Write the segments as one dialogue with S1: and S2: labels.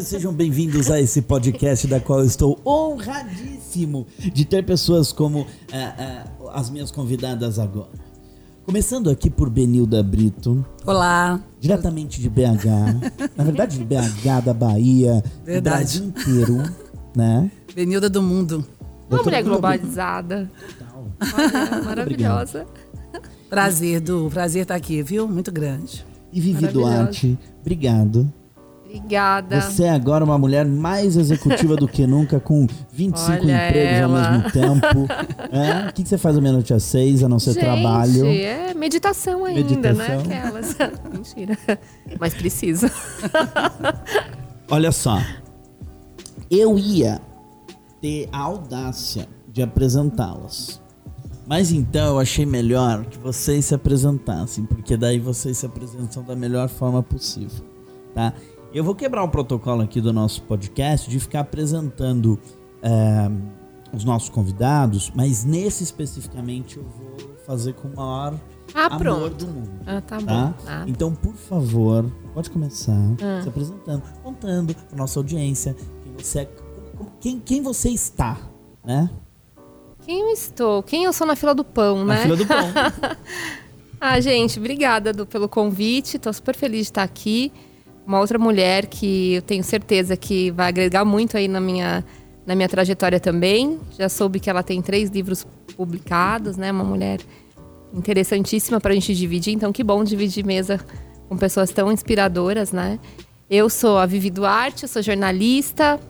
S1: Sejam bem-vindos a esse podcast da qual eu estou honradíssimo de ter pessoas como ah, ah, as minhas convidadas agora. Começando aqui por Benilda Brito,
S2: Olá.
S1: diretamente de BH, na verdade de BH, da Bahia, do
S2: Verdade.
S1: Brasil inteiro, né?
S2: Benilda do Mundo.
S3: Uma mulher globalizada. Olha, maravilhosa.
S2: Prazer, Du. Prazer estar aqui, viu? Muito grande.
S1: E Vivi. Duarte, obrigado.
S3: Obrigada.
S1: Você é agora uma mulher mais executiva do que nunca, com 25
S3: Olha
S1: empregos
S3: ela.
S1: ao mesmo tempo. É? O que, você faz à meia-noite às seis, a não ser
S3: Gente,
S1: trabalho?
S3: é meditação ainda,
S1: Meditação.
S3: né? Aquelas. Mentira. Mas precisa.
S1: Olha só. Eu ia ter a audácia de apresentá-las. Mas então eu achei melhor que vocês se apresentassem, porque daí vocês se apresentam da melhor forma possível, tá? Eu vou quebrar o protocolo aqui do nosso podcast de ficar apresentando é, os nossos convidados, mas nesse especificamente eu vou fazer com o maior
S3: Ah,
S1: amor
S3: pronto.
S1: do mundo.
S3: Ah, tá bom.
S1: Tá?
S3: Ah,
S1: Então, por favor, pode começar
S3: Ah.
S1: se apresentando, contando pra nossa audiência quem você, é, quem, quem você está, né?
S3: Quem eu estou? Quem eu sou na fila do pão,
S1: Na
S3: né?
S1: fila do pão.
S3: Ah, gente, obrigada Du, pelo convite. Tô super feliz de estar aqui. Uma outra mulher que eu tenho certeza que vai agregar muito aí na minha, na minha trajetória também. Já soube que ela tem três livros publicados, né? Uma mulher interessantíssima para a gente dividir. Então, que bom dividir mesa com pessoas tão inspiradoras, né? Eu sou a Vivi Duarte, eu sou jornalista,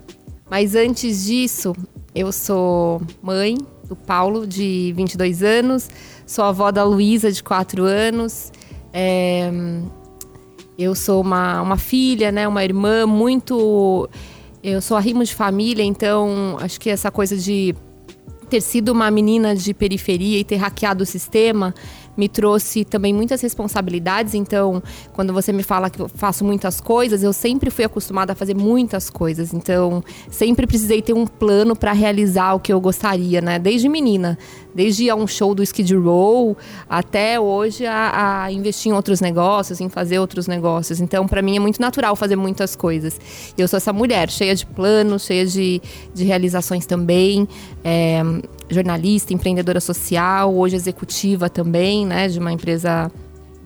S3: mas antes disso, eu sou mãe do Paulo, de 22 anos, sou avó da Luísa, de 4 anos. É, eu sou uma, uma filha, né, uma irmã muito. Eu sou arrimo de família, então acho que essa coisa de ter sido uma menina de periferia e ter hackeado o sistema me trouxe também muitas responsabilidades. Então, quando você me fala que eu faço muitas coisas, eu sempre fui acostumada a fazer muitas coisas. Então, sempre precisei ter um plano para realizar o que eu gostaria, né? Desde menina, desde a um show do Skid Row até hoje a, a investir em outros negócios, em fazer outros negócios. Então, para mim é muito natural fazer muitas coisas. Eu sou essa mulher cheia de planos, cheia de, de realizações também. É, jornalista, empreendedora social, hoje executiva também, né, de uma empresa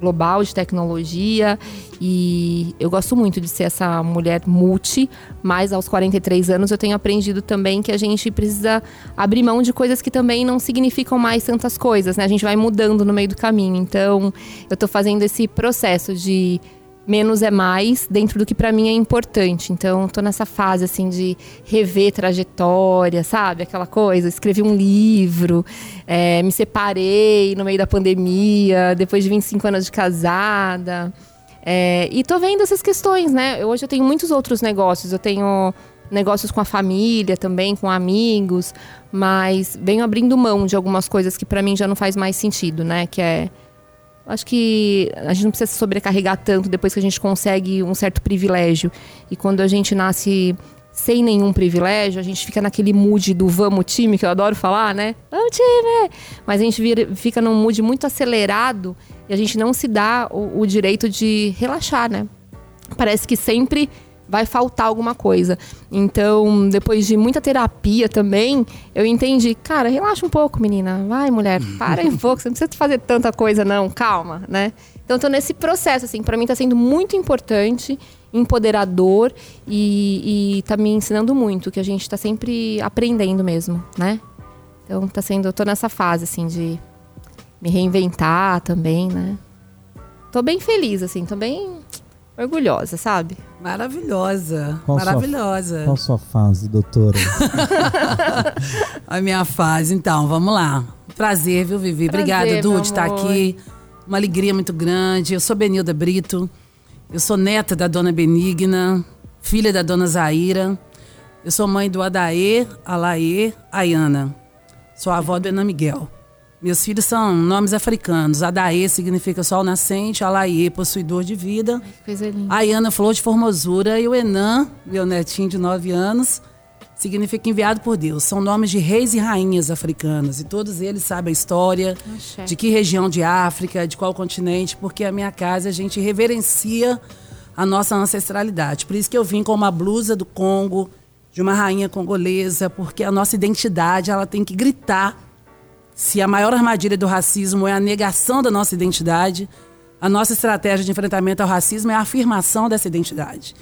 S3: global de tecnologia e eu gosto muito de ser essa mulher multi, mas aos 43 anos eu tenho aprendido também que a gente precisa abrir mão de coisas que também não significam mais tantas coisas, né? A gente vai mudando no meio do caminho. Então, eu tô fazendo esse processo de menos é mais dentro do que pra mim é importante. Então, tô nessa fase assim de rever trajetória, sabe? Aquela coisa, escrevi um livro, é, me separei no meio da pandemia, depois de 25 anos de casada. É, e tô vendo essas questões, né? Hoje eu tenho muitos outros negócios. Eu tenho negócios com a família também, com amigos, mas venho abrindo mão de algumas coisas que pra mim já não faz mais sentido, né? Que é Acho que a gente não precisa se sobrecarregar tanto depois que a gente consegue um certo privilégio. E quando a gente nasce sem nenhum privilégio, a gente fica naquele mood do vamos time, que eu adoro falar, né? Vamos time! Mas a gente fica num mood muito acelerado e a gente não se dá o, o direito de relaxar, né? Parece que sempre vai faltar alguma coisa. Então, depois de muita terapia também, eu entendi, cara, relaxa um pouco, menina. Vai, mulher, para um pouco, você não precisa fazer tanta coisa não, calma, né? Então, tô nesse processo assim, para mim tá sendo muito importante, empoderador e, e tá me ensinando muito, que a gente tá sempre aprendendo mesmo, né? Então, tá sendo, eu tô nessa fase assim de me reinventar também, né? Tô bem feliz assim, tô bem orgulhosa, sabe?
S2: Maravilhosa.
S1: Qual sua-
S2: Maravilhosa.
S1: Qual sua fase, doutora?
S2: A minha fase. Então, vamos lá. Prazer, viu, Vivi?
S3: Prazer,
S2: Obrigada, Du, de estar
S3: amor.
S2: aqui. Uma alegria muito grande. Eu sou Benilda Brito. Eu sou neta da dona Benigna, filha da dona Zaira. Eu sou mãe do Adaê, Alaê, Ayana. Sou avó do Ana Miguel. Meus filhos são nomes africanos. Adaê significa sol nascente, Alaê, possuidor de vida.
S3: Que coisa linda.
S2: Ayana, flor de formosura. E o Enan, meu netinho de 9 anos, significa enviado por Deus. São nomes de reis e rainhas africanas. E todos eles sabem a história,
S3: Axé.
S2: de que região de África, de qual continente, porque a minha casa a gente reverencia a nossa ancestralidade. Por isso que eu vim com uma blusa do Congo, de uma rainha congolesa, porque a nossa identidade ela tem que gritar. Se a maior armadilha do racismo é a negação da nossa identidade, a nossa estratégia de enfrentamento ao racismo é a afirmação dessa identidade.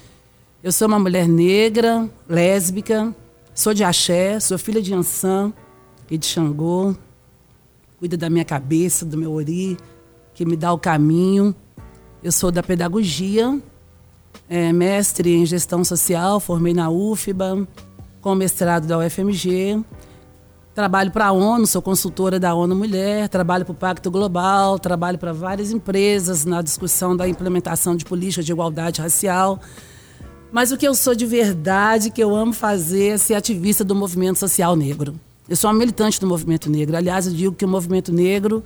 S2: Eu sou uma mulher negra, lésbica, sou de axé, sou filha de Ansan e de Xangô, cuida da minha cabeça, do meu ori, que me dá o caminho. Eu sou da pedagogia, é, mestre em gestão social, formei na UFBA, com mestrado da UFMG. Trabalho para a ONU, sou consultora da ONU Mulher, trabalho para o Pacto Global, trabalho para várias empresas na discussão da implementação de políticas de igualdade racial. Mas o que eu sou de verdade, que eu amo fazer, é ser ativista do movimento social negro. Eu sou uma militante do movimento negro. Aliás, eu digo que o movimento negro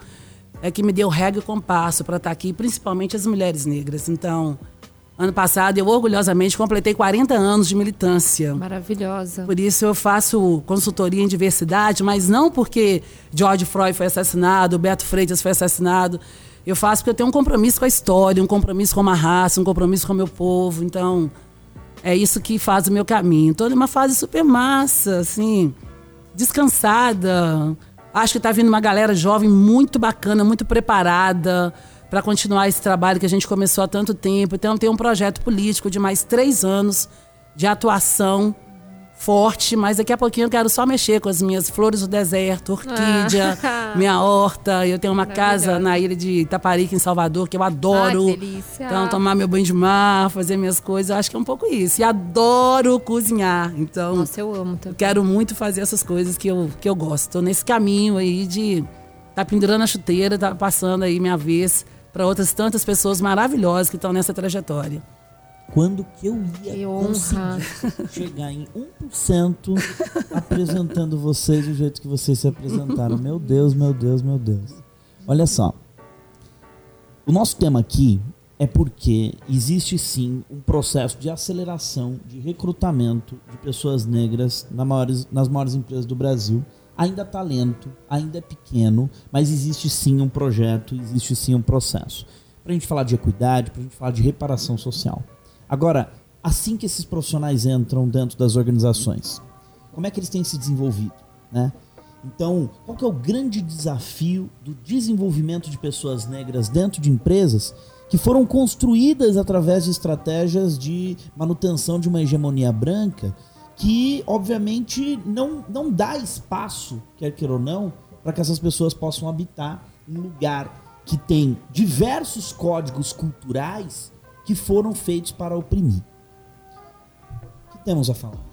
S2: é que me deu regra e compasso para estar aqui, principalmente as mulheres negras. Então, ano passado, eu orgulhosamente completei 40 anos de militância.
S3: Maravilhosa.
S2: Por isso eu faço consultoria em diversidade, mas não porque George Floyd foi assassinado, Beto Freitas foi assassinado. Eu faço porque eu tenho um compromisso com a história, um compromisso com a raça, um compromisso com o meu povo. Então, é isso que faz o meu caminho. Estou numa fase super massa, assim, descansada, Acho que está vindo uma galera jovem muito bacana, muito preparada para continuar esse trabalho que a gente começou há tanto tempo. Então, tem um projeto político de mais três anos de atuação forte, mas daqui a pouquinho eu quero só mexer com as minhas flores do deserto, orquídea, ah. minha horta. Eu tenho uma casa na ilha de Itaparica, em Salvador, que eu adoro.
S3: Ai, delícia.
S2: Então, tomar meu banho de mar, fazer minhas coisas, eu acho que é um pouco isso. E adoro cozinhar. Então,
S3: Nossa, eu amo também.
S2: Quero muito fazer essas coisas que eu, que eu gosto. Tô nesse caminho aí de tá pendurando a chuteira, tá passando aí minha vez para outras tantas pessoas maravilhosas que estão nessa trajetória
S1: quando que eu ia que conseguir chegar em 1% apresentando vocês do jeito que vocês se apresentaram. Meu Deus, meu Deus, meu Deus. Olha só. O nosso tema aqui é porque existe sim um processo de aceleração de recrutamento de pessoas negras nas maiores, nas maiores empresas do Brasil. Ainda talento, ainda é pequeno, mas existe sim um projeto, existe sim um processo. Para a gente falar de equidade, para a gente falar de reparação social. Agora, assim que esses profissionais entram dentro das organizações, como é que eles têm se desenvolvido, né? Então, qual é o grande desafio do desenvolvimento de pessoas negras dentro de empresas que foram construídas através de estratégias de manutenção de uma hegemonia branca que, obviamente, não, não dá espaço, quer queira ou não, para que essas pessoas possam habitar um lugar que tem diversos códigos culturais que foram feitos para oprimir. O que temos a falar?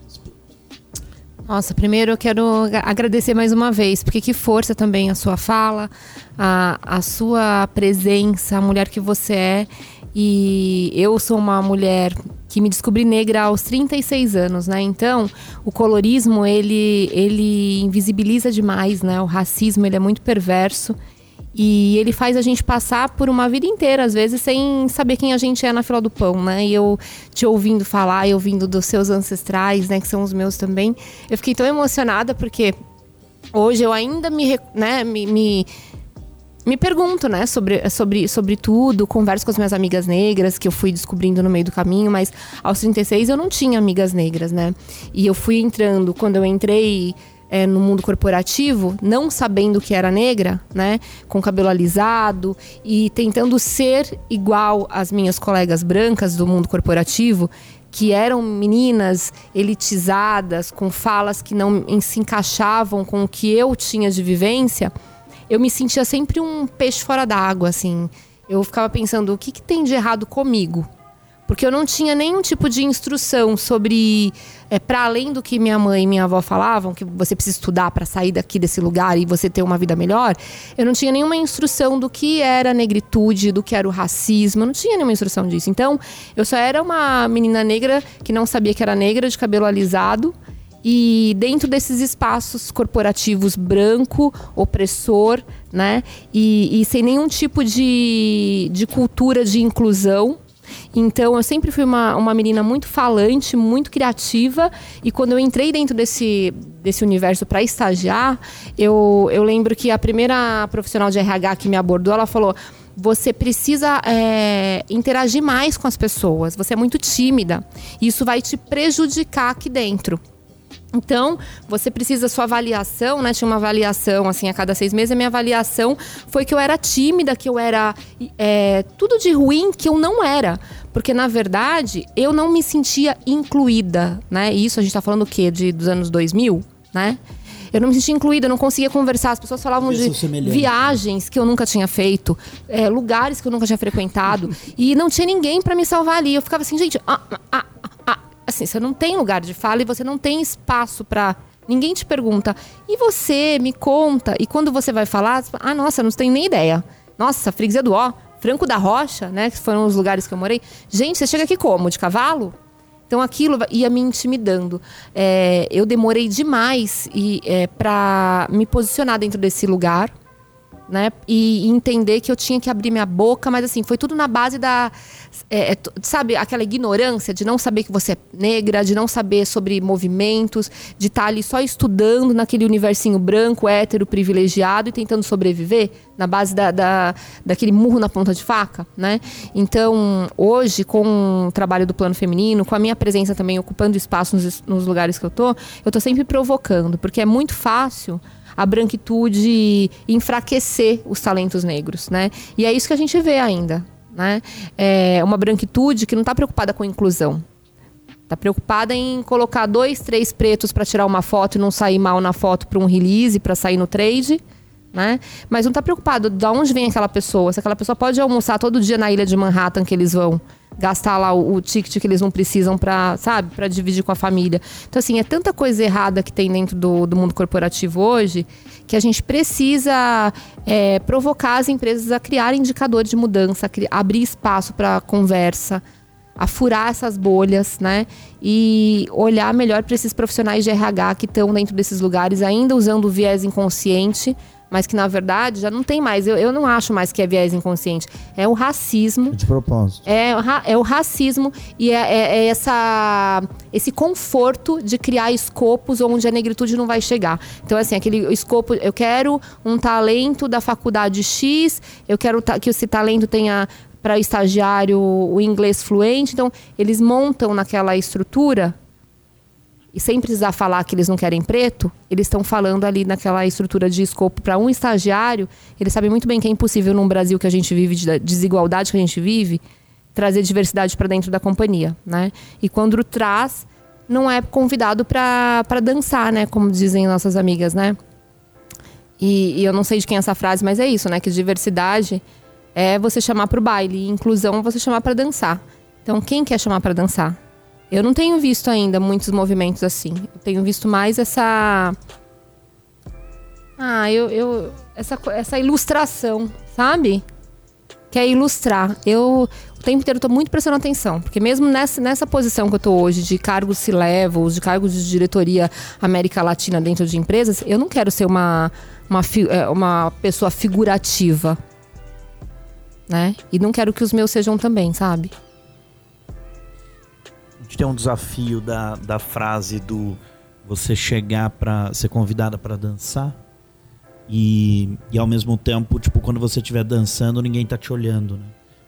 S3: Nossa, primeiro eu quero agradecer mais uma vez, porque que força também a sua fala, a, a sua presença, a mulher que você é. E eu sou uma mulher que me descobri negra aos 36 anos, né? Então, o colorismo, ele, ele invisibiliza demais, né? O racismo, ele é muito perverso. E ele faz a gente passar por uma vida inteira, às vezes, sem saber quem a gente é na fila do pão, né? E eu te ouvindo falar e ouvindo dos seus ancestrais, né? Que são os meus também. Eu fiquei tão emocionada porque hoje eu ainda me, né, me, me, me pergunto, né, sobre, sobre, sobre tudo. Converso com as minhas amigas negras, que eu fui descobrindo no meio do caminho, mas aos 36 eu não tinha amigas negras, né? E eu fui entrando, quando eu entrei é, no mundo corporativo, não sabendo que era negra, né, com cabelo alisado e tentando ser igual às minhas colegas brancas do mundo corporativo, que eram meninas elitizadas, com falas que não se encaixavam com o que eu tinha de vivência, eu me sentia sempre um peixe fora d'água, assim. Eu ficava pensando, o que, que tem de errado comigo? porque eu não tinha nenhum tipo de instrução sobre é, para além do que minha mãe e minha avó falavam, que você precisa estudar para sair daqui desse lugar e você ter uma vida melhor. Eu não tinha nenhuma instrução do que era negritude, do que era o racismo, eu não tinha nenhuma instrução disso. Então, eu só era uma menina negra que não sabia que era negra, de cabelo alisado. E dentro desses espaços corporativos branco, opressor, né? E, e sem nenhum tipo de, de cultura de inclusão, então eu sempre fui uma, uma menina muito falante, muito criativa. E quando eu entrei dentro desse, desse universo para estagiar, eu, eu lembro que a primeira profissional de RH que me abordou, ela falou: você precisa é, interagir mais com as pessoas. Você é muito tímida. Isso vai te prejudicar aqui dentro. Então, você precisa sua avaliação, né? Tinha uma avaliação assim a cada seis meses. A minha avaliação foi que eu era tímida, que eu era é, tudo de ruim que eu não era, porque na verdade eu não me sentia incluída, né? E isso a gente tá falando o quê? De dos anos 2000, né? Eu não me sentia incluída, eu não conseguia conversar. As pessoas falavam de viagens que eu nunca tinha feito, é, lugares que eu nunca tinha frequentado. e não tinha ninguém para me salvar ali. Eu ficava assim, gente, ah, ah, ah, assim, você não tem lugar de fala e você não tem espaço para Ninguém te pergunta, e você, me conta. E quando você vai falar, ah, nossa, não tem nem ideia. Nossa, Freguesia do Ó, Franco da Rocha, né? Que foram os lugares que eu morei. Gente, você chega aqui como? De cavalo? Então aquilo ia me intimidando. É, eu demorei demais e, é, para me posicionar dentro desse lugar. Né? E entender que eu tinha que abrir minha boca, mas assim, foi tudo na base da é, é, sabe, aquela ignorância de não saber que você é negra, de não saber sobre movimentos, de estar tá ali só estudando naquele universinho branco, hétero, privilegiado e tentando sobreviver na base da, da, daquele murro na ponta de faca, né? Então, hoje, com o trabalho do plano feminino, com a minha presença também ocupando espaço nos, nos lugares que eu tô, eu tô sempre provocando, porque é muito fácil a branquitude enfraquecer os talentos negros, né? E é isso que a gente vê ainda, né? É uma branquitude que não está preocupada com inclusão. Está preocupada em colocar dois, três pretos para tirar uma foto e não sair mal na foto para um release, para sair no trade. Né? Mas não está preocupado de onde vem aquela pessoa. Se aquela pessoa pode almoçar todo dia na ilha de Manhattan que eles vão gastar lá o, o ticket que eles não precisam para, sabe, para dividir com a família. Então assim, é tanta coisa errada que tem dentro do, do mundo corporativo hoje que a gente precisa é, provocar as empresas a criar indicadores de mudança, a abrir espaço para conversa, a furar essas bolhas, né? E olhar melhor para esses profissionais de RH que estão dentro desses lugares ainda usando o viés inconsciente mas que na verdade já não tem mais. Eu, eu não acho mais que é viés inconsciente. É o racismo.
S1: De propósito.
S3: É, é o racismo e é, é, é, essa, esse conforto de criar escopos onde a negritude não vai chegar. Então, assim, aquele escopo, eu quero um talento da faculdade X, eu quero que esse talento tenha para estagiário o inglês fluente. Então, eles montam naquela estrutura e sem precisar falar que eles não querem preto, eles estão falando ali naquela estrutura de escopo para um estagiário. Eles sabem muito bem que é impossível num Brasil que a gente vive, de desigualdade que a gente vive, trazer diversidade para dentro da companhia, né? E quando traz, não é convidado para dançar, né? Como dizem nossas amigas, né? E, e, eu não sei de quem é essa frase, mas é isso, né? Que diversidade é você chamar para o baile, inclusão é você chamar para dançar. Então, quem quer chamar para dançar? Eu não tenho visto ainda muitos movimentos assim. Eu tenho visto mais essa. Ah, eu. eu essa, essa ilustração, sabe? Que é ilustrar. Eu o tempo inteiro estou muito prestando atenção, porque mesmo nessa, nessa posição que eu estou hoje, de cargos C-levels, de cargos de diretoria América Latina dentro de empresas, eu não quero ser uma, uma, é, uma pessoa figurativa. Né? E não quero que os meus sejam também, sabe?
S1: Gente tem um desafio da, da frase do você chegar para ser convidada para dançar e, e ao mesmo tempo, tipo, quando você estiver dançando, ninguém tá te olhando, né?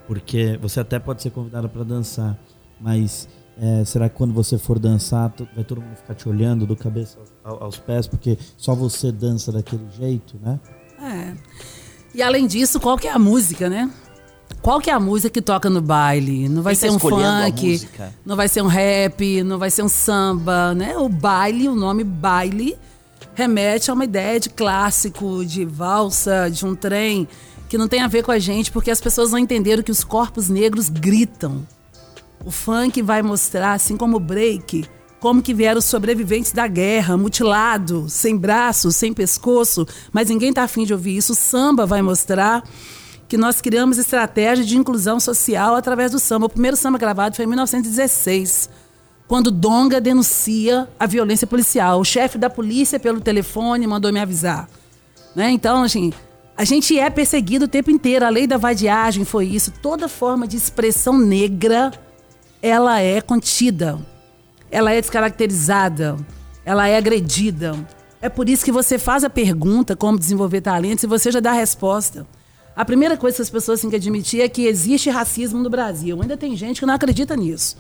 S1: Porque você até pode ser convidada para dançar, mas é, será que quando você for dançar, vai todo mundo ficar te olhando do cabeça aos, aos pés, porque só você dança daquele jeito, né?
S2: É. E além disso, qual que é a música, né? Qual que é a música que toca no baile? Não vai Quem ser tá um funk, não vai ser um rap, não vai ser um samba, né? O baile, o nome baile, remete a uma ideia de clássico, de valsa, de um trem, que não tem a ver com a gente, porque as pessoas não entenderam que os corpos negros gritam. O funk vai mostrar, assim como o break, como que vieram os sobreviventes da guerra, mutilado, sem braços, sem pescoço, mas ninguém tá afim de ouvir isso. O samba vai mostrar que nós criamos estratégia de inclusão social através do samba. O primeiro samba gravado foi em 1916, quando Donga denuncia a violência policial. O chefe da polícia, pelo telefone, mandou me avisar. Né? Então, assim, a gente é perseguido o tempo inteiro. A lei da vadiagem foi isso. Toda forma de expressão negra, ela é contida. Ela é descaracterizada. Ela é agredida. É por isso que você faz a pergunta como desenvolver talentos e você já dá a resposta. A primeira coisa que as pessoas têm que admitir é que existe racismo no Brasil. Ainda tem gente que não acredita nisso.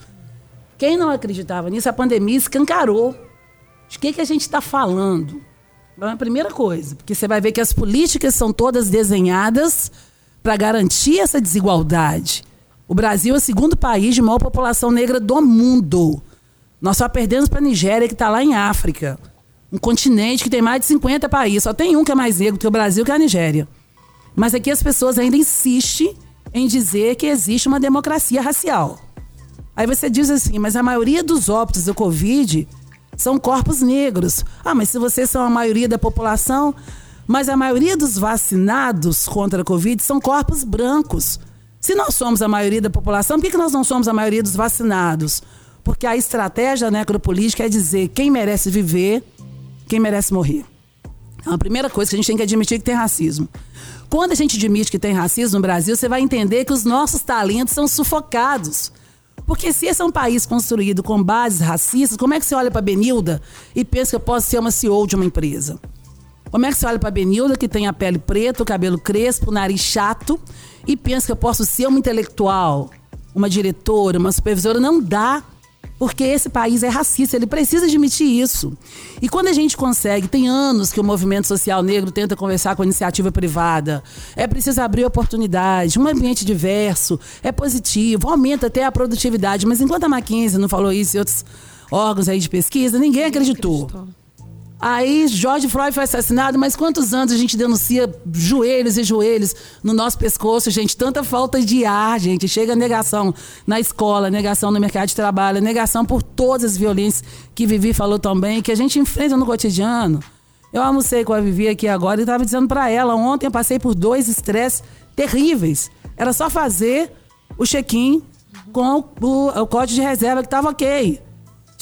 S2: Quem não acreditava nisso, a pandemia escancarou. De que, que a gente está falando? É a primeira coisa, porque você vai ver que as políticas são todas desenhadas para garantir essa desigualdade. O Brasil é o segundo país de maior população negra do mundo. Nós só perdemos para a Nigéria, que está lá em África. Um continente que tem mais de 50 países. Só tem um que é mais negro que o Brasil, que é a Nigéria. Mas aqui as pessoas ainda insistem em dizer que existe uma democracia racial. Aí você diz assim, mas a maioria dos óbitos do Covid são corpos negros. Ah, mas se vocês são a maioria da população, mas a maioria dos vacinados contra a Covid são corpos brancos. Se nós somos a maioria da população, por que nós não somos a maioria dos vacinados? Porque a estratégia necropolítica é dizer quem merece viver, quem merece morrer. Então, a primeira coisa que a gente tem que admitir é que tem racismo. Quando a gente admite que tem racismo no Brasil, você vai entender que os nossos talentos são sufocados. Porque se esse é um país construído com bases racistas, como é que você olha para Benilda e pensa que eu posso ser uma CEO de uma empresa? Como é que você olha para Benilda, que tem a pele preta, o cabelo crespo, o nariz chato, e pensa que eu posso ser uma intelectual, uma diretora, uma supervisora? Não dá. Porque esse país é racista, ele precisa admitir isso. E quando a gente consegue, tem anos que o movimento social negro tenta conversar com a iniciativa privada, é preciso abrir oportunidade, um ambiente diverso, é positivo, aumenta até a produtividade. Mas enquanto a McKinsey não falou isso e outros órgãos aí de pesquisa, ninguém acreditou. acreditou. Aí George Floyd foi assassinado, mas quantos anos a gente denuncia joelhos e joelhos no nosso pescoço, gente? Tanta falta de ar, gente. Chega negação na escola, negação no mercado de trabalho, negação por todas as violências que Vivi falou também, que a gente enfrenta no cotidiano. Eu almocei com a Vivi aqui agora e estava dizendo para ela, ontem eu passei por dois estresses terríveis. Era só fazer o check-in com o, o código de reserva que estava ok.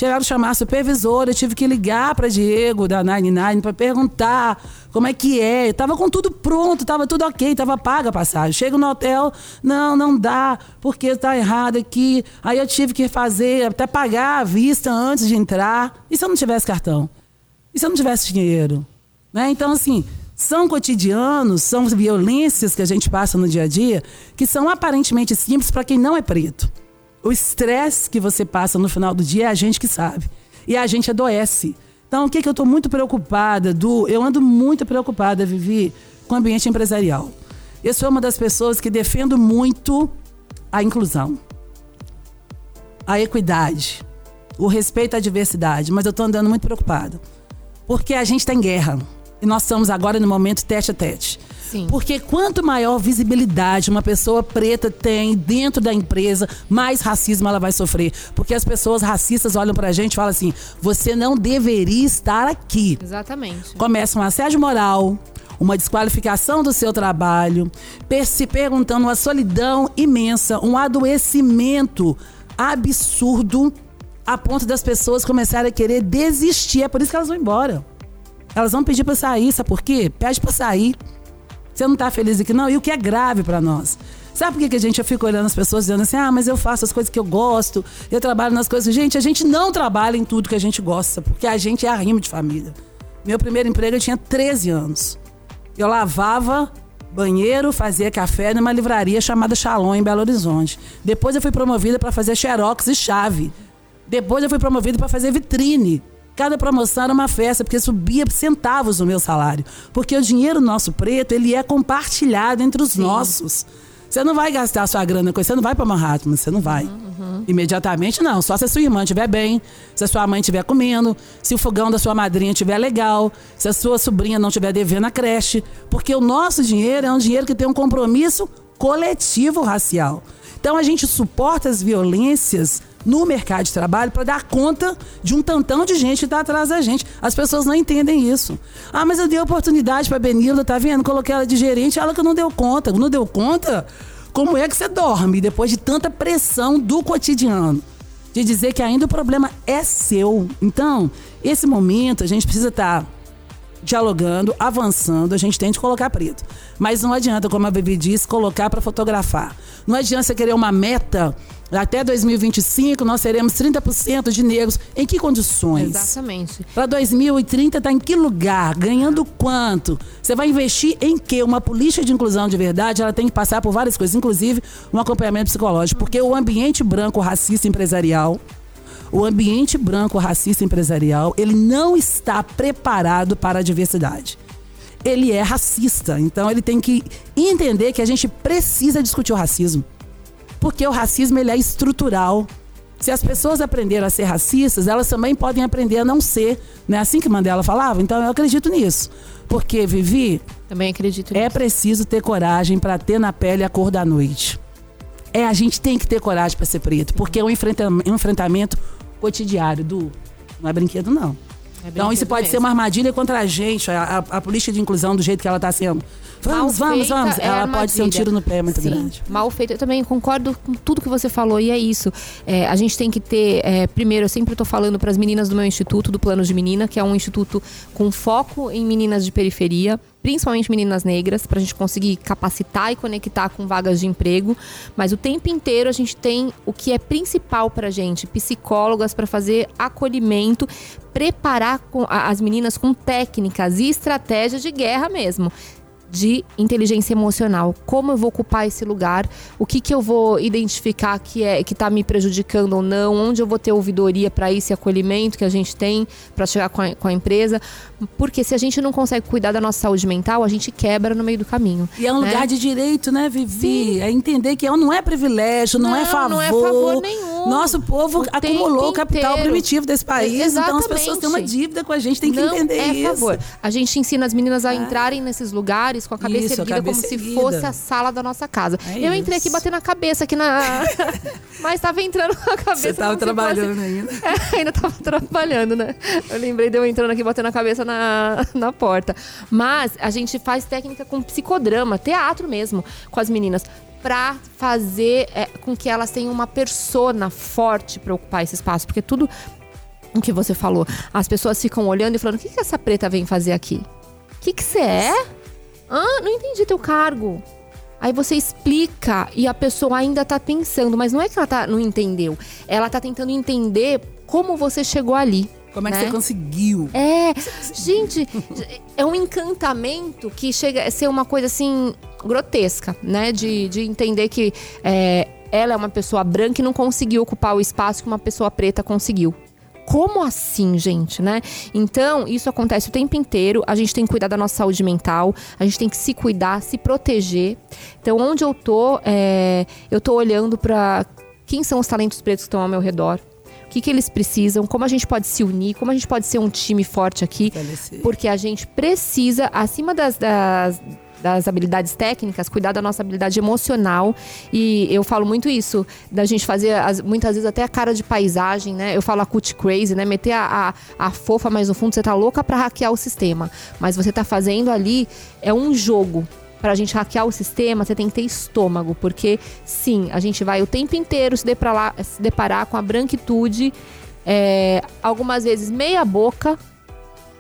S2: Chegaram a chamar a supervisora, eu tive que ligar para Diego da 99 para perguntar como é que é. Eu tava com tudo pronto, tava tudo ok, tava paga a passagem. Chego no hotel, não, não dá, porque tá errado aqui. Aí eu tive que fazer, até pagar a vista antes de entrar. E se eu não tivesse cartão? E se eu não tivesse dinheiro? Né? Então, assim, são cotidianos, são violências que a gente passa no dia a dia, que são aparentemente simples para quem não é preto. O estresse que você passa no final do dia é a gente que sabe. E a gente adoece. Então, o que, que eu estou muito preocupada, do, eu ando muito preocupada, Vivi, com o ambiente empresarial. Eu sou uma das pessoas que defendo muito a inclusão, a equidade, o respeito à diversidade, mas eu estou andando muito preocupada. Porque a gente está em guerra. E nós estamos agora no momento tete a tete. Sim. Porque quanto maior visibilidade uma pessoa preta tem dentro da empresa, mais racismo ela vai sofrer. Porque as pessoas racistas olham pra gente e falam assim: você não deveria estar aqui.
S3: Exatamente.
S2: Começa um assédio moral, uma desqualificação do seu trabalho, se perguntando uma solidão imensa, um adoecimento absurdo a ponto das pessoas começarem a querer desistir. É por isso que elas vão embora. Elas vão pedir para sair, sabe por quê? Pede para sair. Você não está feliz aqui, não? E o que é grave para nós? Sabe por que, que a gente eu fico olhando as pessoas dizendo assim: ah, mas eu faço as coisas que eu gosto, eu trabalho nas coisas. Gente, a gente não trabalha em tudo que a gente gosta, porque a gente é arrimo de família. Meu primeiro emprego eu tinha 13 anos. Eu lavava banheiro, fazia café numa livraria chamada Shalom, em Belo Horizonte. Depois eu fui promovida para fazer xerox e chave. Depois eu fui promovida para fazer vitrine. Cada promoção era uma festa, porque subia centavos o meu salário. Porque o dinheiro nosso preto, ele é compartilhado entre os Sim. nossos. Você não vai gastar sua grana com isso, você não vai para Manhattan, você não vai. Uhum. Imediatamente não, só se a sua irmã estiver bem, se a sua mãe estiver comendo, se o fogão da sua madrinha estiver legal, se a sua sobrinha não estiver devendo a creche. Porque o nosso dinheiro é um dinheiro que tem um compromisso coletivo racial. Então a gente suporta as violências no mercado de trabalho para dar conta de um tantão de gente que está atrás da gente. As pessoas não entendem isso. Ah, mas eu dei oportunidade para Benilda, tá vendo? Coloquei ela de gerente, ela que não deu conta. Não deu conta? Como é que você dorme depois de tanta pressão do cotidiano? De dizer que ainda o problema é seu. Então, esse momento a gente precisa estar. Tá dialogando, avançando, a gente tem de colocar preto. Mas não adianta, como a Bibi disse, colocar para fotografar. Não adianta você querer uma meta Até 2025 nós teremos 30% de negros. Em que condições?
S3: Exatamente.
S2: Para 2030 está em que lugar? Ganhando quanto? Você vai investir em quê? Uma política de inclusão de verdade, ela tem que passar por várias coisas, inclusive um acompanhamento psicológico, porque o ambiente branco racista empresarial o ambiente branco racista empresarial, ele não está preparado para a diversidade. Ele é racista, então ele tem que entender que a gente precisa discutir o racismo. Porque o racismo ele é estrutural. Se as pessoas aprenderam a ser racistas, elas também podem aprender a não ser. Não é assim que Mandela falava? Então eu acredito nisso. Porque, Vivi.
S3: Também acredito
S2: nisso.
S3: É
S2: preciso ter coragem para ter na pele a cor da noite. É, a gente tem que ter coragem para ser preto, porque é um enfrentamento cotidiano do. Não é brinquedo, não. É então, isso pode mesmo. ser uma armadilha contra a gente, a, a, a, política de inclusão do jeito que ela está sendo. Vamos, Mal vamos, vamos. É ela pode ser um tiro no pé muito Sim, grande.
S3: Mal feito. Eu também concordo com tudo que você falou, e é isso. É, a gente tem que ter. É, primeiro, eu sempre estou falando para as meninas do meu instituto, do Plano de Menina, que é um instituto com foco em meninas de periferia principalmente meninas negras, para a gente conseguir capacitar e conectar com vagas de emprego. Mas o tempo inteiro a gente tem o que é principal para a gente: psicólogas para fazer acolhimento, preparar as meninas com técnicas e estratégias de guerra mesmo de inteligência emocional. Como eu vou ocupar esse lugar? O que, que eu vou identificar que é que está me prejudicando ou não? Onde eu vou ter ouvidoria para esse acolhimento que a gente tem para chegar com a, com a, empresa? Porque se a gente não consegue cuidar da nossa saúde mental, a gente quebra no meio do caminho.
S2: E é um
S3: né?
S2: lugar de direito, né, Vivi? Sim. É entender que não é privilégio, não, é não é favor. Não é favor nenhum. Nosso povo o acumulou o capital inteiro. primitivo desse país. Exatamente. Então as pessoas têm uma dívida com a gente, tem que não entender é
S3: isso. favor. A gente ensina as meninas a é. entrarem nesses lugares com a cabeça Isso, erguida, a cabeça como erguida. se fosse a sala da nossa casa. É eu entrei aqui batendo a cabeça aqui na. Mas estava entrando com a cabeça. Você
S2: estava trabalhando fosse... ainda?
S3: É, ainda estava trabalhando, né? Eu lembrei de eu entrando aqui batendo a cabeça na, na porta. Mas a gente faz técnica com psicodrama, teatro mesmo, com as meninas para fazer é, com que elas tenham uma persona forte para ocupar esse espaço, porque tudo o que você falou, as pessoas ficam olhando e falando: o que, que essa preta vem fazer aqui? O que você é? Ah, não entendi teu cargo. Aí você explica e a pessoa ainda tá pensando, mas não é que ela tá, não entendeu. Ela tá tentando entender como você chegou ali.
S2: Como
S3: é
S2: que né? você conseguiu?
S3: É, gente, é um encantamento que chega a ser uma coisa assim grotesca, né? De, de entender que é, ela é uma pessoa branca e não conseguiu ocupar o espaço que uma pessoa preta conseguiu. Como assim, gente, né? Então, isso acontece o tempo inteiro. A gente tem que cuidar da nossa saúde mental, a gente tem que se cuidar, se proteger. Então, onde eu tô, é, eu tô olhando para quem são os talentos pretos que estão ao meu redor. O que, que eles precisam, como a gente pode se unir, como a gente pode ser um time forte aqui. Porque a gente precisa, acima das, das das habilidades técnicas, cuidar da nossa habilidade emocional. E eu falo muito isso, da gente fazer as, muitas vezes até a cara de paisagem, né? Eu falo a cut crazy, né? Meter a, a, a fofa mais no fundo, você tá louca para hackear o sistema. Mas você tá fazendo ali, é um jogo para a gente hackear o sistema, você tem que ter estômago, porque sim, a gente vai o tempo inteiro se deparar, se deparar com a branquitude, é, algumas vezes meia boca,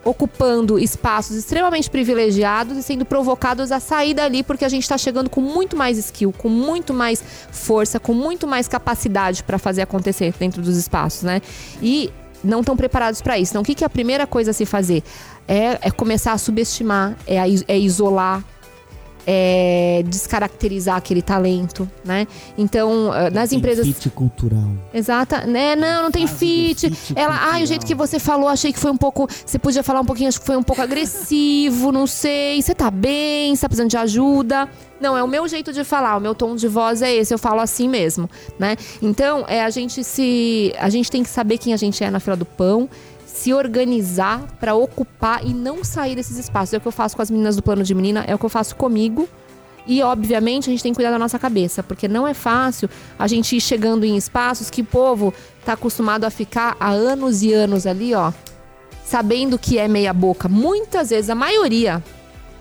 S3: ocupando espaços extremamente privilegiados e sendo provocados a sair dali porque a gente está chegando com muito mais skill, com muito mais força, com muito mais capacidade para fazer acontecer dentro dos espaços, né? E não estão preparados para isso. Então, o que, que é a primeira coisa a se fazer? É, é começar a subestimar, é, é isolar, é, descaracterizar aquele talento, né? Então, eh, nas
S1: tem
S3: empresas.
S1: Fit cultural.
S3: Exata, né? Não, não tem fit. fit Ela, ah, o jeito que você falou, achei que foi um pouco. Você podia falar um pouquinho, acho que foi um pouco agressivo, não sei. Você tá bem? Você tá precisando de ajuda? Não, é o meu jeito de falar, o meu tom de voz é esse, eu falo assim mesmo, né? Então, é a gente se. A gente tem que saber quem a gente é na fila do pão se organizar para ocupar e não sair desses espaços. É o que eu faço com as meninas do plano de menina, é o que eu faço comigo. E, obviamente, a gente tem que cuidar da nossa cabeça, porque não é fácil a gente ir chegando em espaços que o povo está acostumado a ficar há anos e anos ali, ó, sabendo que é meia boca. Muitas vezes, a maioria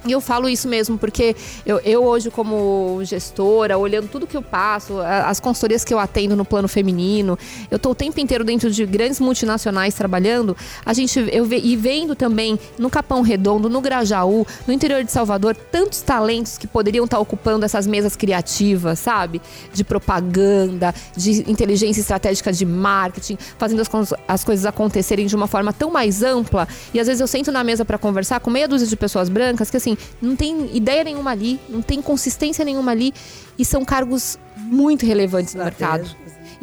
S3: E eu falo isso mesmo porque eu, eu, hoje, como gestora, olhando tudo que eu passo, as consultorias que eu atendo no plano feminino, eu estou o tempo inteiro dentro de grandes multinacionais trabalhando, a gente eu e vendo também no Capão Redondo, no Grajaú, no interior de Salvador, tantos talentos que poderiam estar ocupando essas mesas criativas, sabe? De propaganda, de inteligência estratégica de marketing, fazendo as, as coisas acontecerem de uma forma tão mais ampla. E às vezes eu sento na mesa para conversar com meia dúzia de pessoas brancas que assim assim, não tem ideia nenhuma ali, não tem consistência nenhuma ali e são cargos muito relevantes no mercado.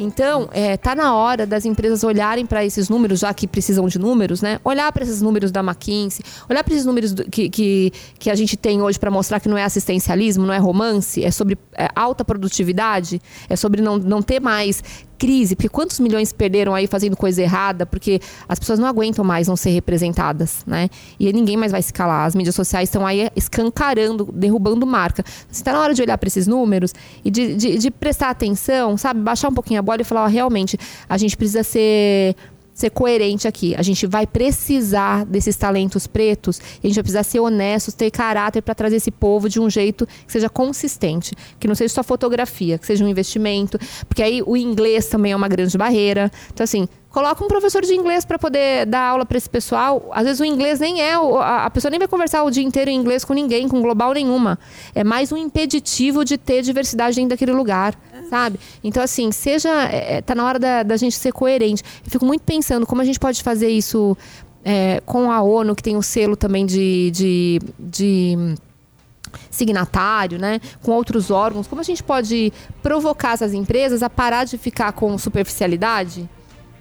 S3: Então, é, tá na hora das empresas olharem para esses números, já que precisam de números, né? Olhar para esses números da McKinsey, olhar para esses números do, que, que, que, a gente tem hoje para mostrar que não é assistencialismo, não é romance, é sobre é, alta produtividade, é sobre não, não ter mais crise, porque quantos milhões perderam aí fazendo coisa errada, porque as pessoas não aguentam mais não ser representadas, né? E ninguém mais vai se calar. As mídias sociais estão aí escancarando, derrubando marca. Você está na hora de olhar para esses números e de, de, de, prestar atenção, sabe? Baixar um pouquinho a bola e falar, ó, realmente, a gente precisa ser ser coerente aqui. A gente vai precisar desses talentos pretos e a gente vai precisar ser honestos, ter caráter para trazer esse povo de um jeito que seja consistente, que não seja só fotografia, que seja um investimento, porque aí o inglês também é uma grande barreira. Então, assim, Coloca um professor de inglês para poder dar aula para esse pessoal. Às vezes o inglês nem é. A pessoa nem vai conversar o dia inteiro em inglês com ninguém, com global nenhuma. É mais um impeditivo de ter diversidade dentro daquele lugar, sabe? Então, assim, seja. É, é, tá na hora da, da gente ser coerente. Eu fico muito pensando como a gente pode fazer isso é, com a ONU, que tem o selo também de, de, de signatário, né, com outros órgãos, como a gente pode provocar essas empresas a parar de ficar com superficialidade?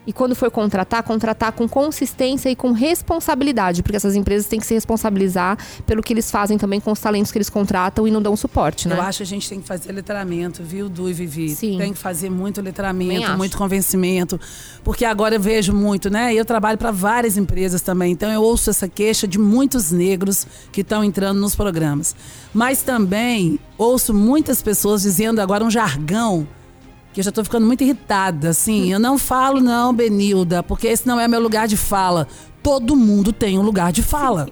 S3: E quando for contratar, contratar com consistência e com responsabilidade, porque essas empresas têm que se responsabilizar pelo que eles fazem também com os talentos que eles contratam e não dão suporte, né?
S2: Eu acho que a gente tem que fazer letramento, viu, Du e Vivi? Sim. Tem que fazer muito letramento, muito convencimento, porque agora eu vejo muito, né? Eu trabalho para várias empresas também, então eu ouço essa queixa de muitos negros que estão entrando nos programas. Mas também ouço muitas pessoas dizendo agora um jargão que eu já tô ficando muito irritada, assim. Eu não falo, não, Benilda, porque esse não é meu lugar de fala. Todo mundo tem um lugar de fala.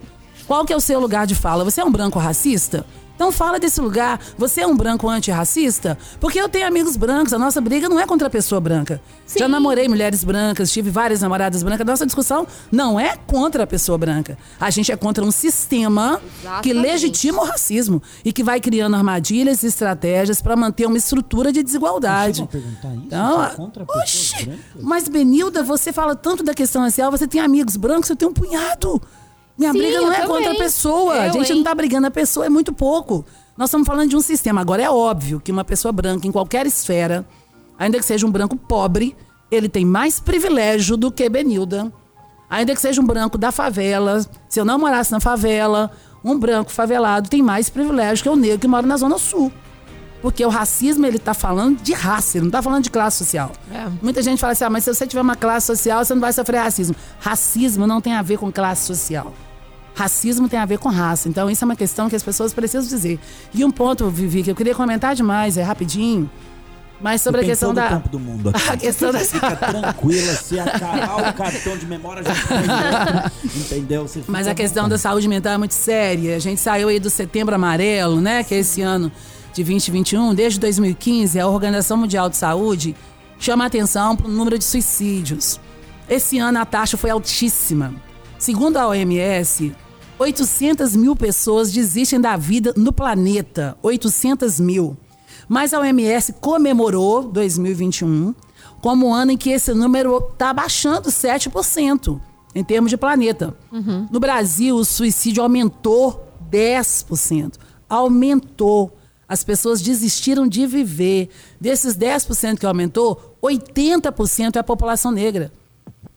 S2: Qual que é o seu lugar de fala? Você é um branco racista? Então fala desse lugar. Você é um branco antirracista? Porque eu tenho amigos brancos. A nossa briga não é contra a pessoa branca. Sim. Já namorei mulheres brancas, tive várias namoradas brancas. Nossa discussão não é contra a pessoa branca. A gente é contra um sistema Exatamente. que legitima o racismo e que vai criando armadilhas e estratégias para manter uma estrutura de desigualdade.
S1: Perguntar isso? Então, é contra oxi,
S2: mas Benilda, você fala tanto da questão racial, você tem amigos brancos, eu tenho um punhado. Minha Sim, briga não é também. contra a pessoa. Eu, a gente hein? não tá brigando a pessoa, é muito pouco. Nós estamos falando de um sistema. Agora é óbvio que uma pessoa branca, em qualquer esfera, ainda que seja um branco pobre, ele tem mais privilégio do que Benilda. Ainda que seja um branco da favela, se eu não morasse na favela, um branco favelado tem mais privilégio que o negro que mora na Zona Sul. Porque o racismo, ele tá falando de raça, ele não tá falando de classe social. É. Muita gente fala assim, ah, mas se você tiver uma classe social, você não vai sofrer racismo. Racismo não tem a ver com classe social. Racismo tem a ver com raça. Então, isso é uma questão que as pessoas precisam dizer. E um ponto, Vivi, que eu queria comentar demais, é rapidinho. Mas sobre a questão da.
S1: Tempo do mundo aqui.
S2: A questão da.
S1: Fica tranquila, se acabar o cartão de memória já Entendeu?
S2: Mas a questão da saúde mental é muito séria. A gente saiu aí do setembro amarelo, né? Que é esse ano de 2021. Desde 2015, a Organização Mundial de Saúde chama a atenção para o número de suicídios. Esse ano a taxa foi altíssima. Segundo a OMS, 800 mil pessoas desistem da vida no planeta. 800 mil. Mas a OMS comemorou 2021 como o ano em que esse número está baixando 7% em termos de planeta. Uhum. No Brasil, o suicídio aumentou 10%. Aumentou. As pessoas desistiram de viver. Desses 10% que aumentou, 80% é a população negra.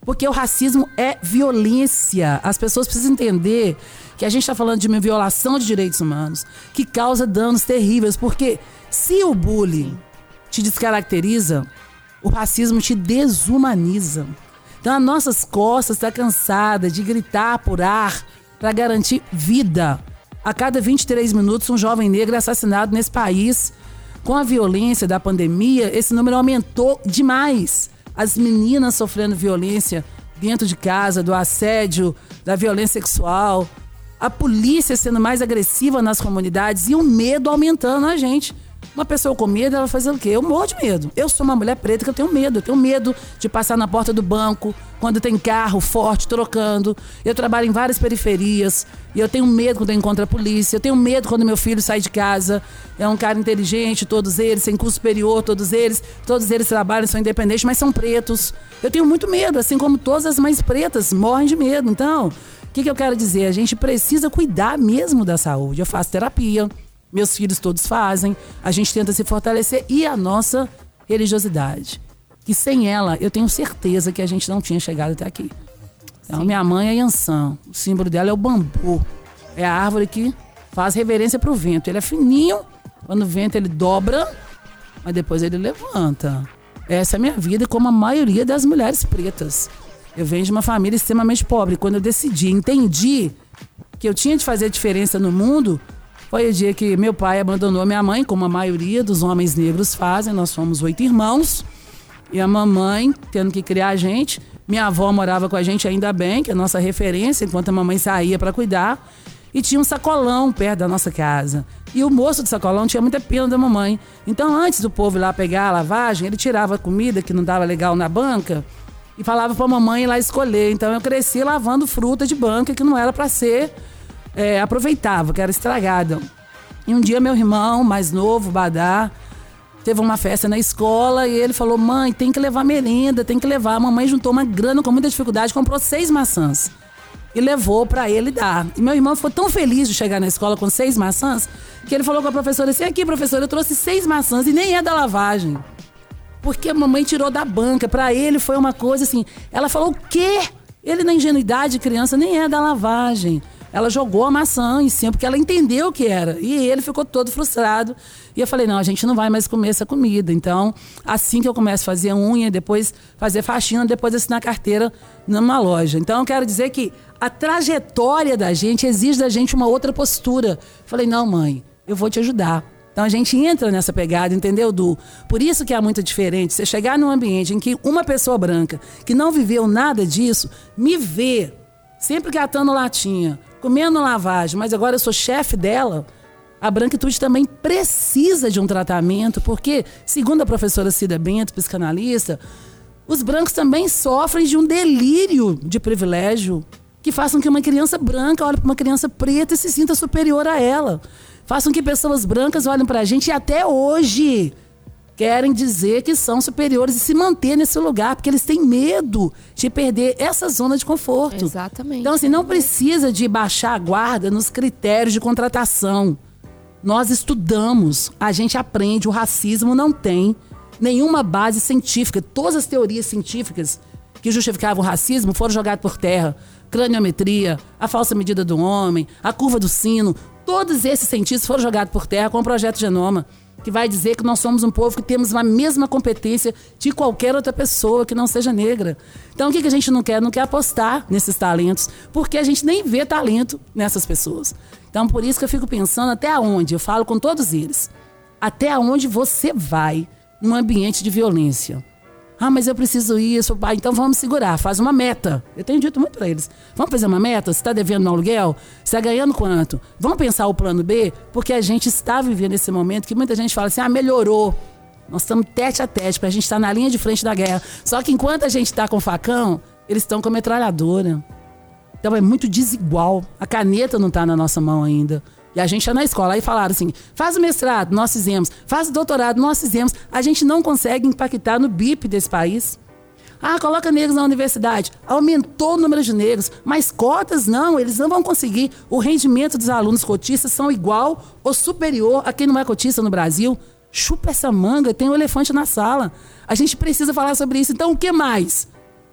S2: Porque o racismo é violência. As pessoas precisam entender que a gente está falando de uma violação de direitos humanos que causa danos terríveis. Porque se o bullying te descaracteriza, o racismo te desumaniza. Então, as nossas costas estão tá cansada de gritar por ar para garantir vida. A cada 23 minutos, um jovem negro é assassinado nesse país. Com a violência da pandemia, esse número aumentou demais as meninas sofrendo violência dentro de casa, do assédio, da violência sexual. a polícia sendo mais agressiva nas comunidades e o medo aumentando a gente. Uma pessoa com medo, ela fazer o quê? Eu morro de medo. Eu sou uma mulher preta que eu tenho medo. Eu tenho medo de passar na porta do banco, quando tem carro forte trocando. Eu trabalho em várias periferias e eu tenho medo quando eu encontro a polícia. Eu tenho medo quando meu filho sai de casa. É um cara inteligente, todos eles, sem curso superior, todos eles. Todos eles trabalham, são independentes, mas são pretos. Eu tenho muito medo, assim como todas as mães pretas morrem de medo. Então, o que, que eu quero dizer? A gente precisa cuidar mesmo da saúde. Eu faço terapia meus filhos todos fazem. A gente tenta se fortalecer e a nossa religiosidade. Que sem ela, eu tenho certeza que a gente não tinha chegado até aqui. Então, Sim. minha mãe é Yansan. O símbolo dela é o bambu. É a árvore que faz reverência para o vento. Ele é fininho, quando o vento ele dobra, mas depois ele levanta. Essa é a minha vida, como a maioria das mulheres pretas. Eu venho de uma família extremamente pobre. Quando eu decidi, entendi que eu tinha de fazer diferença no mundo, foi o dia que meu pai abandonou minha mãe, como a maioria dos homens negros fazem. Nós somos oito irmãos. E a mamãe tendo que criar a gente. Minha avó morava com a gente ainda bem, que é a nossa referência, enquanto a mamãe saía para cuidar. E tinha um sacolão perto da nossa casa. E o moço do sacolão tinha muita pena da mamãe. Então, antes do povo ir lá pegar a lavagem, ele tirava a comida que não dava legal na banca e falava para a mamãe ir lá escolher. Então, eu cresci lavando fruta de banca que não era para ser é, aproveitava, que era estragada. E um dia meu irmão, mais novo, Badá, teve uma festa na escola e ele falou: mãe, tem que levar merenda, tem que levar. A mamãe juntou uma grana com muita dificuldade, comprou seis maçãs e levou para ele dar. E meu irmão ficou tão feliz de chegar na escola com seis maçãs que ele falou com a professora assim: aqui, professora, eu trouxe seis maçãs e nem é da lavagem. Porque a mamãe tirou da banca. Para ele foi uma coisa assim. Ela falou: o quê? Ele, na ingenuidade de criança, nem é da lavagem ela jogou a maçã em cima, porque ela entendeu o que era. E ele ficou todo frustrado. E eu falei: não, a gente não vai mais comer essa comida. Então, assim que eu começo a fazer unha, depois fazer faxina, depois assinar carteira numa loja. Então, eu quero dizer que a trajetória da gente exige da gente uma outra postura. Eu falei: não, mãe, eu vou te ajudar. Então a gente entra nessa pegada, entendeu, Du? Por isso que é muito diferente. Você chegar num ambiente em que uma pessoa branca que não viveu nada disso me vê sempre catando latinha, comendo lavagem, mas agora eu sou chefe dela, a branquitude também precisa de um tratamento, porque, segundo a professora Cida Bento, psicanalista, os brancos também sofrem de um delírio de privilégio que façam que uma criança branca olhe para uma criança preta e se sinta superior a ela. Façam que pessoas brancas olhem para a gente e até hoje querem dizer que são superiores e se manter nesse lugar, porque eles têm medo de perder essa zona de conforto.
S3: Exatamente.
S2: Então, assim, não precisa de baixar a guarda nos critérios de contratação. Nós estudamos, a gente aprende, o racismo não tem nenhuma base científica. Todas as teorias científicas que justificavam o racismo foram jogadas por terra. Craniometria, a falsa medida do homem, a curva do sino, todos esses cientistas foram jogados por terra com o projeto Genoma que vai dizer que nós somos um povo que temos a mesma competência de qualquer outra pessoa que não seja negra. Então, o que, a gente não quer? Não quer apostar nesses talentos, porque a gente nem vê talento nessas pessoas. Então, por isso que eu fico pensando até onde, eu falo com todos eles, até onde você vai num ambiente de violência. Ah, mas eu preciso isso. Ah, então vamos segurar, faz uma meta. Eu tenho dito muito para eles. Vamos fazer uma meta? Você está devendo no aluguel? Você está ganhando quanto? Vamos pensar o plano B? Porque a gente está vivendo esse momento que muita gente fala assim: ah, melhorou. Nós estamos tete a tete, a gente está na linha de frente da guerra. Só que enquanto a gente está com facão, eles estão com metralhadora. Então é muito desigual. A caneta não está na nossa mão ainda. E a gente ia na escola aí falaram assim: faz o mestrado, nós fizemos, faz o doutorado, nós fizemos. A gente não consegue impactar no BIP desse país. Ah, coloca negros na universidade. Aumentou o número de negros, mas cotas não, eles não vão conseguir. O rendimento dos alunos cotistas são igual ou superior a quem não é cotista no Brasil. Chupa essa manga, tem um elefante na sala. A gente precisa falar sobre isso. Então, o que mais?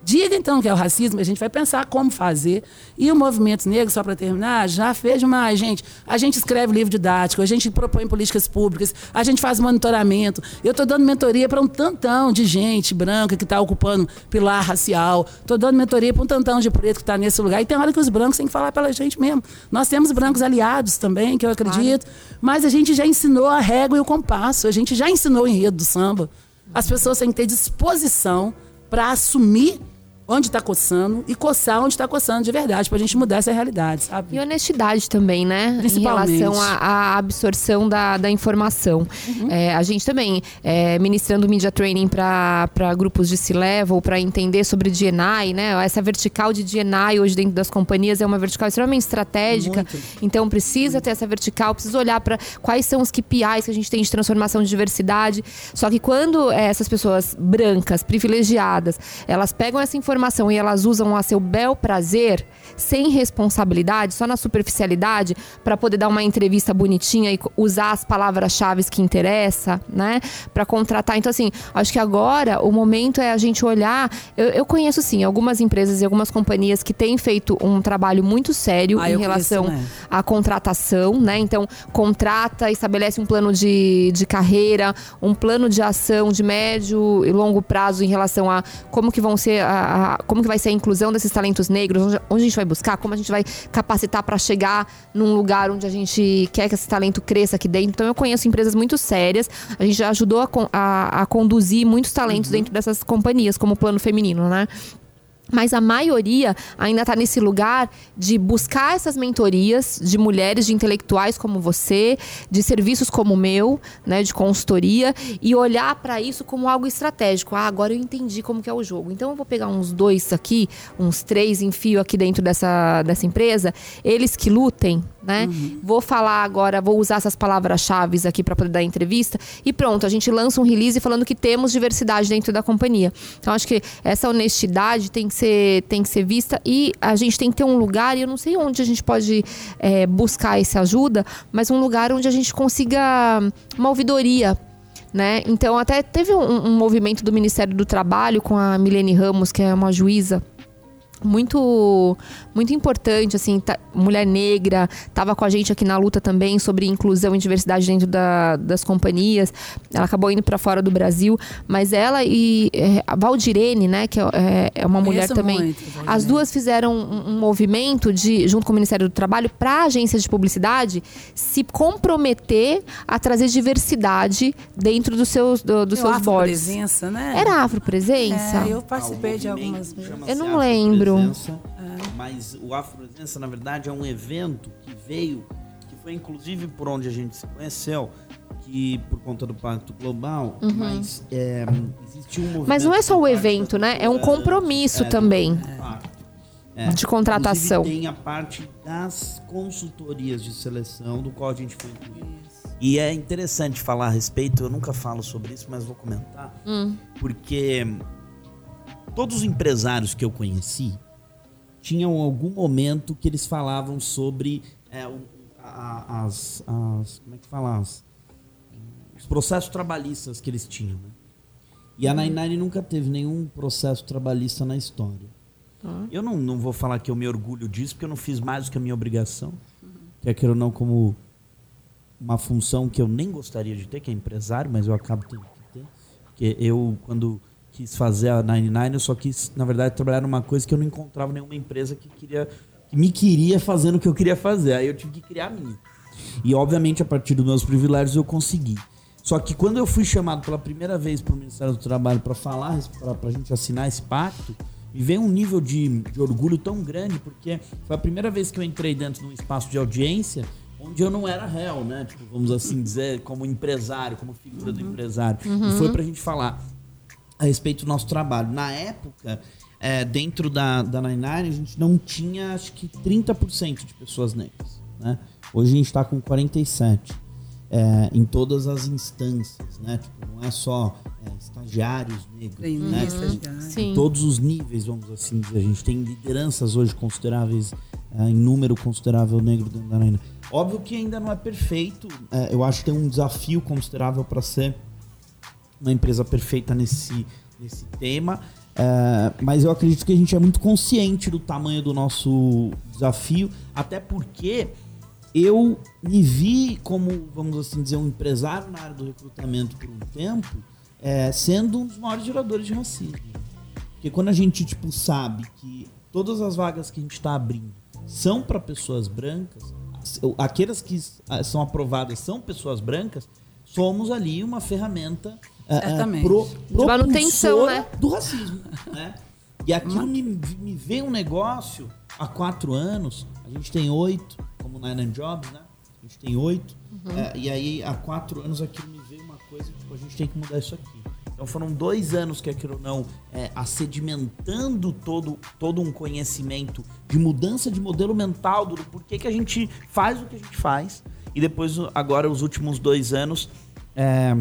S2: Diga então que é o racismo, a gente vai pensar como fazer. E o movimento negro, só para terminar, já fez demais, gente. A gente escreve livro didático, a gente propõe políticas públicas, a gente faz monitoramento. Eu estou dando mentoria para um tantão de gente branca que está ocupando pilar racial. Estou dando mentoria para um tantão de preto que está nesse lugar. E tem hora que os brancos têm que falar pela gente mesmo. Nós temos brancos aliados também, que eu acredito. Claro. Mas a gente já ensinou a régua e o compasso. A gente já ensinou o enredo do samba. As pessoas têm que ter disposição para assumir onde está coçando e coçar onde está coçando de verdade, para a gente mudar essa realidade, sabe?
S3: E honestidade também, né? Em relação à, absorção da, da informação. Uhum. É, a gente também, é, ministrando media training para grupos de C-Level, para entender sobre DNI, né? Essa vertical de DNI hoje dentro das companhias é uma vertical extremamente estratégica. Muito. Então precisa ter essa vertical, precisa olhar para quais são os KPIs que a gente tem de transformação de diversidade. Só que quando é, essas pessoas brancas, privilegiadas, elas pegam essa informação informação e elas usam a seu bel prazer, sem responsabilidade, só na superficialidade, para poder dar uma entrevista bonitinha e usar as palavras-chave que interessa, né? Para contratar. Então, assim, acho que agora o momento é a gente olhar. Eu, eu conheço, sim, algumas empresas e algumas companhias que têm feito um trabalho muito sério ah, em relação conheço, né? à contratação, né? Então, contrata, estabelece um plano de, de carreira, um plano de ação de médio e longo prazo em relação a como que vão ser a, como que vai ser a inclusão desses talentos negros, onde, onde a gente vai buscar, como a gente vai capacitar para chegar num lugar onde a gente quer que esse talento cresça aqui dentro. Então eu conheço empresas muito sérias, a gente já ajudou a, a, a conduzir muitos talentos uhum. dentro dessas companhias, como o plano feminino, né? Mas a maioria ainda está nesse lugar de buscar essas mentorias de mulheres, de intelectuais como você, de serviços como o meu, né, de consultoria, e olhar para isso como algo estratégico. Ah, agora eu entendi como que é o jogo. Então eu vou pegar uns dois aqui, uns três enfio aqui dentro dessa, dessa empresa, eles que lutem, né? Uhum. Vou falar agora, vou usar essas palavras-chave aqui para poder dar entrevista e pronto, a gente lança um release falando que temos diversidade dentro da companhia. Então acho que essa honestidade tem que ser, tem que ser vista e a gente tem que ter um lugar, e eu não sei onde a gente pode é, buscar essa ajuda, mas um lugar onde a gente consiga uma ouvidoria né? Então, até teve um, um, movimento do Ministério do Trabalho com a Milene Ramos, que é uma juíza muito muito importante assim tá, mulher negra estava com a gente aqui na luta também sobre inclusão e diversidade dentro da, das companhias. Ela acabou indo para fora do Brasil mas ela e é, a Valdirene né que é, é uma mulher também muito, as duas fizeram um, um, movimento de junto com o Ministério do Trabalho para a agência de publicidade se comprometer a trazer diversidade dentro dos seus do, dos seus boards.
S2: presença né?
S3: Era afropresença
S2: é, eu participei de algumas
S3: eu não lembro
S1: É. mas o Afropresença, na verdade, é um evento que veio, que foi inclusive por onde a gente se conheceu, que por conta do Pacto Global, uhum. mas é, existe um movimento...
S3: Mas não é só o evento, né? É um compromisso é, também. É, de contratação.
S1: Tem a parte das consultorias de seleção, do qual a gente foi incluído. E é interessante falar a respeito, eu nunca falo sobre isso, mas vou comentar. Hum. Porque todos os empresários que eu conheci tinham algum momento que eles falavam sobre é, as, as, como é que fala as, os processos trabalhistas que eles tinham né? e a uhum. Nine nunca teve nenhum processo trabalhista na história uhum. eu não, não vou falar que eu me orgulho disso porque eu não fiz mais do que a minha obrigação uhum. quer queira ou não como uma função que eu nem gostaria de ter que é empresário mas eu acabo tendo que ter porque eu quando quis fazer a 99, eu só quis, na verdade, trabalhar numa coisa que eu não encontrava nenhuma empresa que queria que me queria fazendo o que eu queria fazer. Aí eu tive que criar a minha. E obviamente a partir dos meus privilégios eu consegui. Só que quando eu fui chamado pela primeira vez para o Ministério do Trabalho para falar, para a gente assinar esse pacto, me veio um nível de, de orgulho tão grande, porque foi a primeira vez que eu entrei dentro de um espaço de audiência onde eu não era réu, né? Tipo, vamos assim dizer, como empresário, como figura do empresário. Uhum. E foi para a gente falar a respeito do nosso trabalho. Na época, é, dentro da, da Nine a gente não tinha, acho que 30% de pessoas negras. Né? Hoje a gente está com 47%. É, em todas as instâncias, né? Tipo, não é só é, estagiários negros, Sim, né? Tipo, em todos os níveis, vamos assim dizer. A gente tem lideranças hoje consideráveis, é, em número considerável negro dentro da Naina. Óbvio que ainda não é perfeito. É, eu acho que tem um desafio considerável para ser uma empresa perfeita nesse, nesse tema. É, mas eu acredito que a gente é muito consciente do tamanho do nosso desafio, até porque eu me vi como, vamos assim dizer, um empresário na área do recrutamento por um tempo, é, sendo um dos maiores geradores de racismo. Porque quando a gente tipo, sabe que todas as vagas que a gente está abrindo são para pessoas brancas, aquelas que são aprovadas são pessoas brancas, somos ali uma ferramenta
S3: é, pro, de manutenção, né?
S1: do racismo, né? E aquilo me, me veio um negócio há quatro anos, a gente tem oito, como Nine and Jobs, né? A gente tem oito. É, e aí, há quatro anos, aquilo me veio uma coisa, tipo, a gente tem que mudar isso aqui. Então foram dois anos que aquilo não é, assedimentando todo, todo um conhecimento de mudança de modelo mental do porquê que a gente faz o que a gente faz. E depois, agora, os últimos dois anos, é,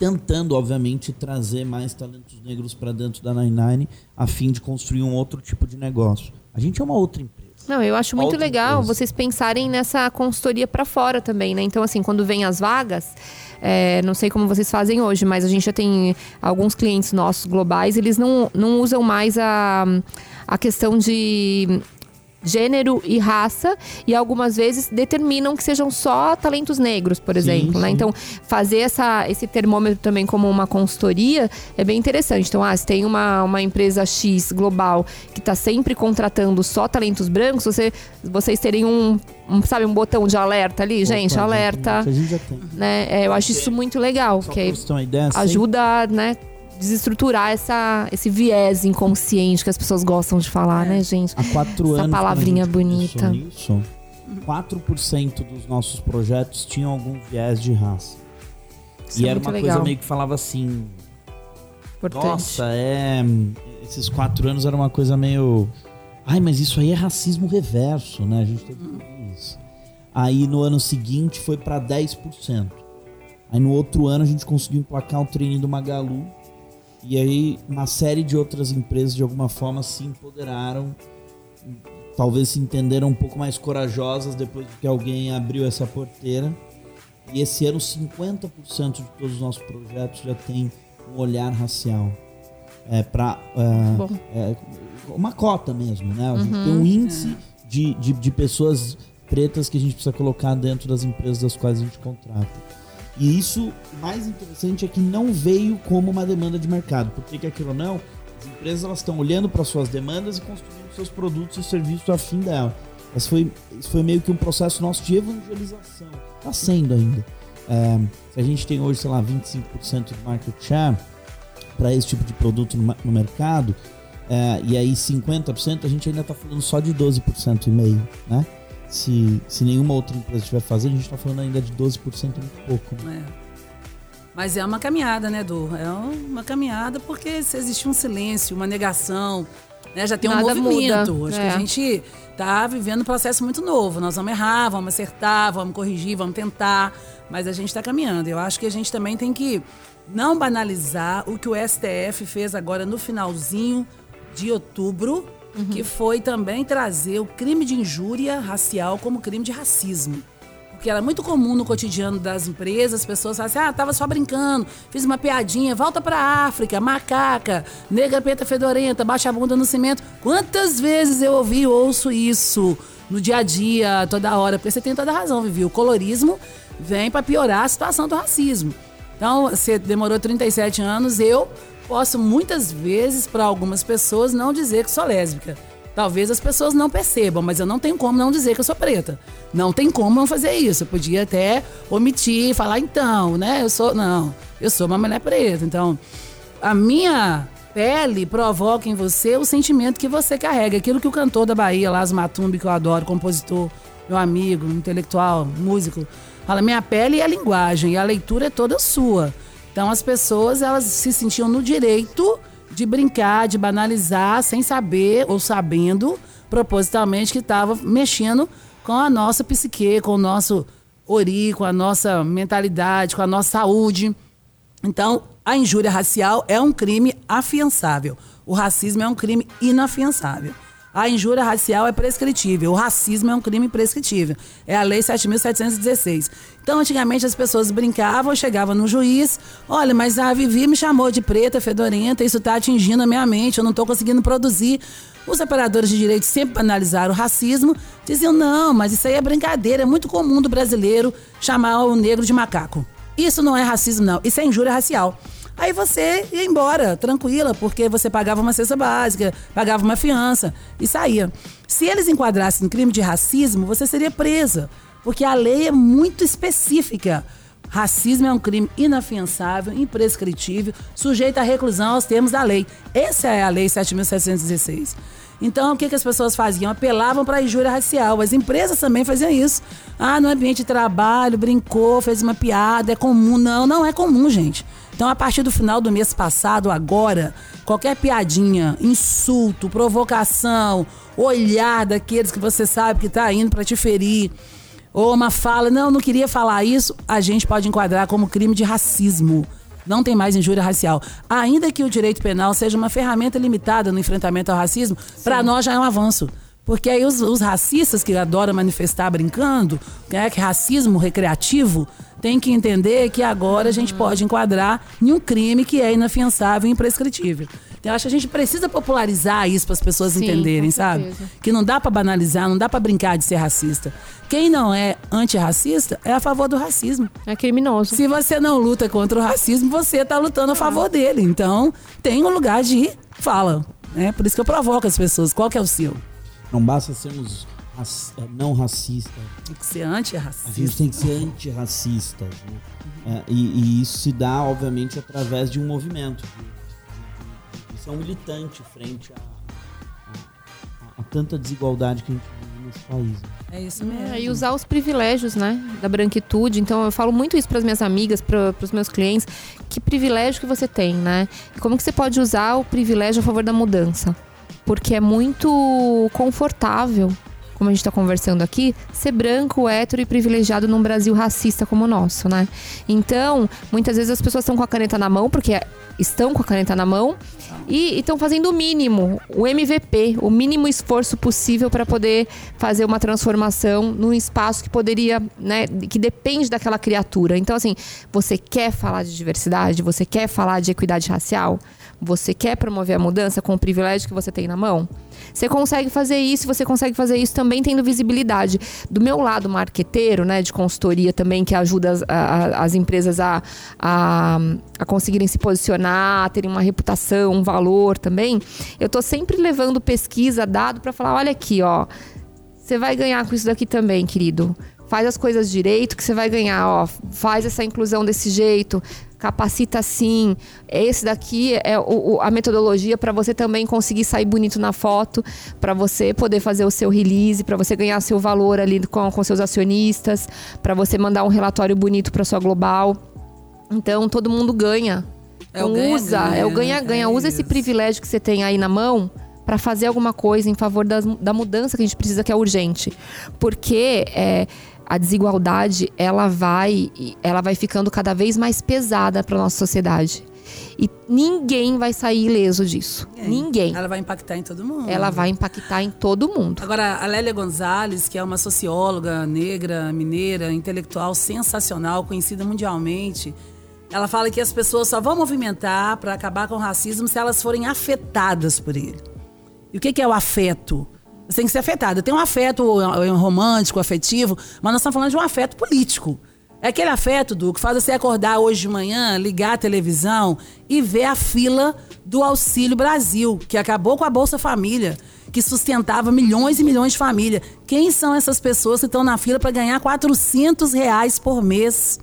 S1: tentando, obviamente, trazer mais talentos negros para dentro da Nine Nine, a fim de construir um outro tipo de negócio. A gente é uma outra empresa.
S3: Não, eu acho muito
S1: Outra
S3: legal
S1: empresa.
S3: vocês pensarem nessa consultoria para fora também, né? Então, assim, quando vem as vagas, é, não sei como vocês fazem hoje, mas a gente já tem alguns clientes nossos globais, eles não, não usam mais a, a questão de gênero e raça e algumas vezes determinam que sejam só talentos negros, por exemplo, né?
S1: sim.
S3: Então, fazer essa, esse termômetro também como uma consultoria é bem interessante. Então, ah, se tem uma, uma empresa X global que está sempre contratando só talentos brancos, você, vocês terem um, um, sabe, um botão de alerta ali, gente,
S1: Opa,
S3: alerta,
S1: A gente já tem.
S3: né? É, eu acho isso muito legal,
S1: Só
S3: porque aí
S1: ideia,
S3: ajuda, né? Desestruturar essa, esse viés inconsciente que as pessoas gostam de falar, né, gente?
S1: Há quatro
S3: Essa
S1: anos.
S3: palavrinha
S1: quando a gente
S3: bonita.
S1: Nisso, 4% dos nossos projetos tinham algum viés de raça.
S3: Isso
S1: e
S3: é
S1: era uma
S3: legal.
S1: coisa meio que falava assim:
S3: Importante.
S1: nossa, é. Esses quatro anos era uma coisa meio. Ai, mas isso aí é racismo reverso, né? A gente teve ver isso. Aí no ano seguinte foi pra 10%. Aí no outro ano a gente conseguiu emplacar o treininho do Magalu. E aí uma série de outras empresas de alguma forma se empoderaram. Talvez se entenderam um pouco mais corajosas depois que alguém abriu essa porteira. E esse ano 50% de todos os nossos projetos já tem um olhar racial. É para
S3: Bom.
S1: é, uma cota mesmo, né? A gente tem um índice de, de, de pessoas pretas que a gente precisa colocar dentro das empresas das quais a gente contrata. E isso, mais interessante é que não veio como uma demanda de mercado. Porque que aquilo não, as empresas elas estão olhando para suas demandas e construindo seus produtos e serviços a fim dela. Mas foi, isso foi meio que um processo nosso de evangelização. Está sendo ainda. É, se a gente tem hoje, sei lá, 25% de market share para esse tipo de produto no, no mercado, é, e aí 50%, a gente ainda está falando só de 12% e meio, né? Se, se nenhuma outra empresa estiver fazendo, a gente está falando ainda de 12% é muito pouco. Né?
S2: É. Mas é uma caminhada, né, Du? É uma caminhada porque se existe um silêncio, uma negação, né, já tem um
S3: Nada
S2: movimento.
S3: muda,
S2: Acho
S3: é.
S2: que a gente tá vivendo um processo muito novo. Nós vamos errar, vamos acertar, vamos corrigir, vamos tentar, mas a gente está caminhando. Eu acho que a gente também tem que não banalizar o que o STF fez agora no finalzinho de outubro, que foi também trazer o crime de injúria racial como crime de racismo. Porque era muito comum no cotidiano das empresas, as pessoas falam assim: ah, tava só brincando, fiz uma piadinha, volta pra África, macaca, negra preta fedorenta, baixa a bunda no cimento. Quantas vezes eu ouvi e ouço isso no dia a dia, toda hora? Porque você tem toda a razão, Vivi. O colorismo vem pra piorar a situação do racismo. Então, você demorou 37 anos, eu posso muitas vezes, para algumas pessoas, não dizer que sou lésbica. Talvez as pessoas não percebam, mas eu não tenho como não dizer que eu sou preta. Não tem como não fazer isso. Eu podia até omitir, falar então, né? Eu sou. Não, eu sou uma mulher preta. Então, a minha pele provoca em você o sentimento que você carrega. Aquilo que o cantor da Bahia, Las Matumbi, que eu adoro, compositor, meu amigo, intelectual, músico, fala: minha pele é a linguagem, e a leitura é toda sua. Então as pessoas elas se sentiam no direito de brincar, de banalizar, sem saber ou sabendo propositalmente que estava mexendo com a nossa psique, com o nosso ori, com a nossa mentalidade, com a nossa saúde. Então, a injúria racial é um crime afiançável. O racismo é um crime inafiançável. A injúria racial é prescritível. O racismo é um crime prescritível. É a Lei 7.716. Então, antigamente, as pessoas brincavam, chegavam no juiz: olha, mas a Vivi me chamou de preta, fedorenta, isso está atingindo a minha mente, eu não estou conseguindo produzir. Os operadores de direito sempre analisaram o racismo, diziam: não, mas isso aí é brincadeira, é muito comum do brasileiro chamar o negro de macaco. Isso não é racismo, não. Isso é injúria racial. Aí você ia embora, tranquila, porque você pagava uma cesta básica, pagava uma fiança e saía. Se eles enquadrassem no crime de racismo, você seria presa, porque a lei é muito específica. Racismo é um crime inafiançável, imprescritível, sujeito à reclusão aos termos da lei. Essa é a Lei 7.716. Então, o que, que as pessoas faziam? Apelavam para a injúria racial. As empresas também faziam isso. Ah, no ambiente de trabalho, brincou, fez uma piada, é comum. Não, não é comum, gente. Então, a partir do final do mês passado, agora, qualquer piadinha, insulto, provocação, olhar daqueles que você sabe que está indo para te ferir, ou uma fala, não, não queria falar isso, a gente pode enquadrar como crime de racismo. Não tem mais injúria racial. Ainda que o direito penal seja uma ferramenta limitada no enfrentamento ao racismo, para nós já é um avanço. Porque aí os, os, racistas que adoram manifestar brincando, né, que racismo recreativo, tem que entender que agora a gente pode enquadrar em um crime que é inafiançável e imprescritível. Então, eu acho que a gente precisa popularizar isso para as pessoas Sim, entenderem, sabe? Que não dá para banalizar, não dá para brincar de ser racista. Quem não é antirracista é a favor do racismo.
S3: É criminoso.
S2: Se você não luta contra o racismo, você está lutando a favor dele. Então, tem um lugar de fala. Né? Por isso que eu provoco as pessoas. Qual que é o seu?
S1: Não basta sermos é, não racistas.
S2: Tem que ser antirracista.
S1: A gente tem que ser antirracistas. Né? É, e, e, isso se dá, obviamente, através de um movimento. Um militante frente a, a, a, tanta desigualdade que a gente vive nesse país. Né?
S3: É isso mesmo. É, e usar os privilégios, né, da branquitude. Então eu falo muito isso para as minhas amigas, para os meus clientes, que privilégio que você tem, né? Como que você pode usar o privilégio a favor da mudança? Porque é muito confortável como a gente está conversando aqui, ser branco, hétero e privilegiado num Brasil racista como o nosso, né? Então, muitas vezes as pessoas estão com a caneta na mão, porque estão com a caneta na mão, e estão fazendo o mínimo, o MVP, o mínimo esforço possível para poder fazer uma transformação num espaço que poderia, né, que depende daquela criatura. Então, assim, você quer falar de diversidade, você quer falar de equidade racial, você quer promover a mudança com o privilégio que você tem na mão? Você consegue fazer isso, você consegue fazer isso também tendo visibilidade. Do meu lado marqueteiro, né, de consultoria também, que ajuda as, a, as empresas a, a, a, conseguirem se posicionar, a terem uma reputação, um valor também, eu tô sempre levando pesquisa, dado para falar, olha aqui, ó, você vai ganhar com isso daqui também, querido faz as coisas direito que você vai ganhar, ó, faz essa inclusão desse jeito, capacita assim. Esse daqui é o, o, a metodologia para você também conseguir sair bonito na foto, para você poder fazer o seu release, para você ganhar seu valor ali com, com seus acionistas, para você mandar um relatório bonito para sua global. Então todo mundo ganha. É então ganha, usa, ganha, é o ganha-ganha. É usa esse privilégio que você tem aí na mão para fazer alguma coisa em favor das, da mudança que a gente precisa, que é urgente. Porque é, a desigualdade ela vai ela vai ficando cada vez mais pesada para nossa sociedade. E ninguém vai sair ileso disso. Ninguém. ninguém.
S2: Ela vai impactar em todo mundo.
S3: Ela vai impactar em todo mundo.
S2: Agora, a Lélia Gonzalez, que é uma socióloga negra, mineira, intelectual sensacional, conhecida mundialmente, ela fala que as pessoas só vão movimentar para acabar com o racismo se elas forem afetadas por ele. E o que é o afeto? Tem que ser afetado. Tem um afeto romântico, afetivo, mas nós estamos falando de um afeto político. É aquele afeto, Du, que faz você acordar hoje de manhã, ligar a televisão e ver a fila do Auxílio Brasil, que acabou com a Bolsa Família, que sustentava milhões e milhões de famílias. Quem são essas pessoas que estão na fila para ganhar 400 reais por mês?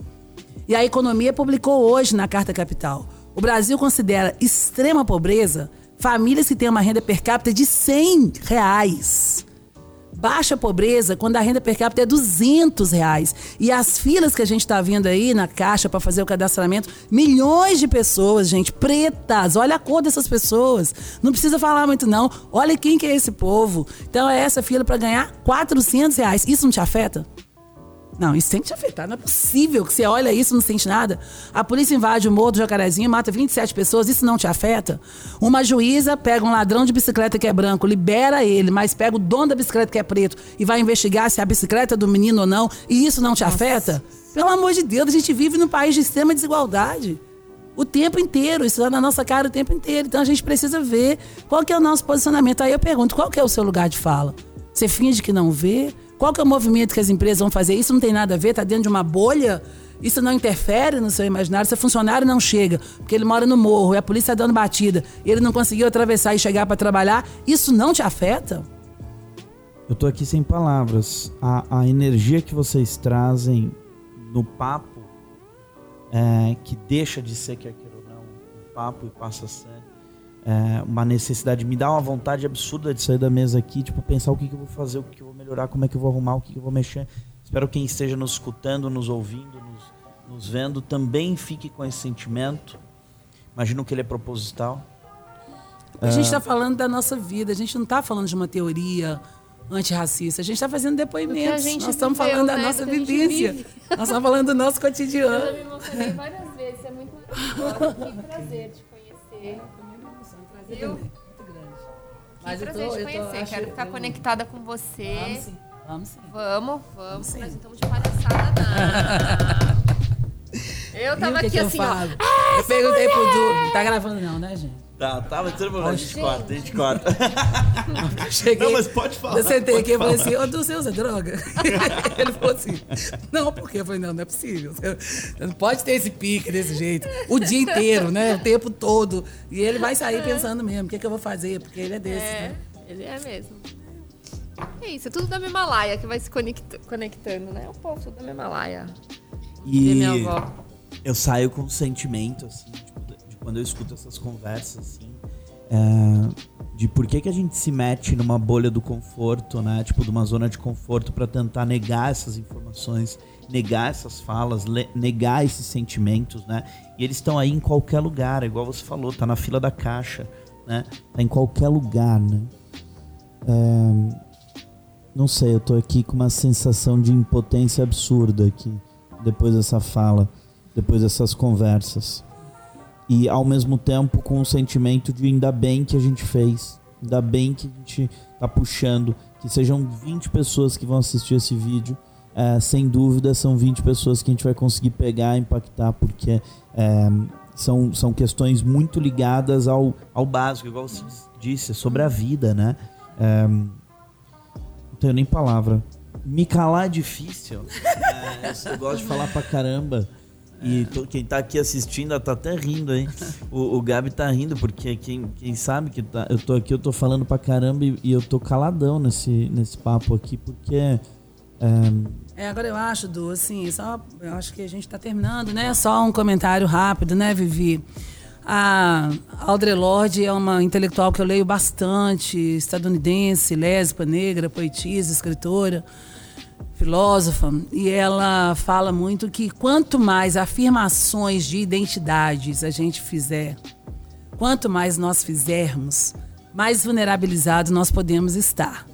S2: E a economia publicou hoje na Carta Capital. O Brasil considera extrema pobreza Famílias que têm uma renda per capita de 100 reais. Baixa pobreza quando a renda per capita é 200 reais. E as filas que a gente está vendo aí na caixa para fazer o cadastramento, milhões de pessoas, gente, pretas. Olha a cor dessas pessoas. Não precisa falar muito, não. Olha quem que é esse povo. Então é essa fila para ganhar 400 reais. Isso não te afeta? Não, isso tem que te afetar. Não é possível que você olha isso e não sente nada. A polícia invade o morro do Jacarezinho, mata 27 pessoas, isso não te afeta? Uma juíza pega um ladrão de bicicleta que é branco, libera ele, mas pega o dono da bicicleta que é preto e vai investigar se é a bicicleta é do menino ou não, e isso não te Nossa. afeta? Pelo amor de Deus, a gente vive num país de extrema desigualdade. O tempo inteiro, isso está na nossa cara o tempo inteiro. Então a gente precisa ver qual que é o nosso posicionamento. Aí eu pergunto, qual que é o seu lugar de fala? Você finge que não vê? Qual que é o movimento que as empresas vão fazer? Isso não tem nada a ver, está dentro de uma bolha. Isso não interfere no seu imaginário. Se o funcionário não chega, porque ele mora no morro e a polícia está dando batida, e ele não conseguiu atravessar e chegar para trabalhar, isso não te afeta?
S1: Eu tô aqui sem palavras. A, a energia que vocês trazem no papo é, que deixa de ser, quer queira ou não, um papo e passa a ser é, uma necessidade. Me dá uma vontade absurda de sair da mesa aqui, tipo, pensar o que, que eu vou fazer, o que, que eu vou melhorar, como é que eu vou arrumar, o que, eu vou mexer. Espero que quem esteja nos escutando, nos ouvindo, nos, nos vendo, também fique com esse sentimento. Imagino que ele é proposital.
S2: A gente está falando da nossa vida, a gente não está falando de uma teoria antirracista, a gente está fazendo depoimentos. Nós estamos falando da
S3: né?
S2: nossa vivência. Nós estamos falando do nosso
S3: Eu
S2: cotidiano.
S3: já me emocionei várias vezes, é muito maravilhoso. Que prazer te conhecer. Viu?
S2: Mas eu tô-
S3: prazer te
S2: eu tô-
S3: conhecer.
S2: acho-
S3: Quero ficar
S2: eu-
S3: conectada com você.
S2: Vamos sim, vamos sim.
S3: Vamos, vamos.
S2: sim.
S3: Nós estamos de palhaçada, não. Eu tava aqui
S2: eu
S3: assim, ó.
S2: falo? Eu perguntei pro Du, não tá gravando não, né, gente?
S1: Tá, tá, mas tudo bem, a gente corta, a gente corta.
S2: Cheguei,
S1: Não, mas pode falar,
S2: Eu sentei aqui e falei assim, ô Du, você usa droga? Ele falou assim, não, por quê? Eu falei, não, não é possível. Você não pode ter esse pique desse jeito. O dia inteiro, né? O tempo todo. E ele vai sair pensando mesmo, o que, que eu vou fazer? Porque ele é desse,
S3: É,
S2: né?
S3: ele é mesmo. É isso, é tudo da mesma laia que vai se conect- conectando, né? É o povo tudo da mesma laia.
S1: E
S3: E minha avó.
S1: eu saio com um sentimento, assim, tipo, quando eu escuto essas conversas, assim, é, de por que, que a gente se mete numa bolha do conforto, né? Tipo, de uma zona de conforto para tentar negar essas informações, negar essas falas, negar esses sentimentos, né? E eles estão aí em qualquer lugar, igual você falou, tá na fila da caixa, né? Tá em qualquer lugar, né? É, não sei, eu tô aqui com uma sensação de impotência absurda aqui, depois dessa fala, depois dessas conversas. E ao mesmo tempo com um sentimento de ainda bem que a gente fez, ainda bem que a gente tá puxando, que sejam 20 pessoas que vão assistir esse vídeo. É, sem dúvida são 20 pessoas que a gente vai conseguir pegar impactar, porque é, são, são questões muito ligadas ao, ao básico, igual você disse, sobre a vida, né? É, não tenho nem palavra. Me calar é difícil. É, eu gosto de falar pra caramba. E to- quem tá aqui assistindo tá até rindo, hein? O, o Gabi tá rindo, porque quem, quem sabe que tá, eu tô aqui, eu tô falando pra caramba e, e eu tô caladão nesse, nesse papo aqui, porque. é,
S2: É, agora eu acho, Du, assim, só, eu acho que a gente está terminando, né? Só um comentário rápido, né, Vivi? A Audre Lorde é uma intelectual que eu leio bastante, estadunidense, lésbica, negra, poetisa, escritora, filósofa, e ela fala muito que quanto mais afirmações de identidades a gente fizer, quanto mais nós fizermos, mais vulnerabilizados nós podemos estar.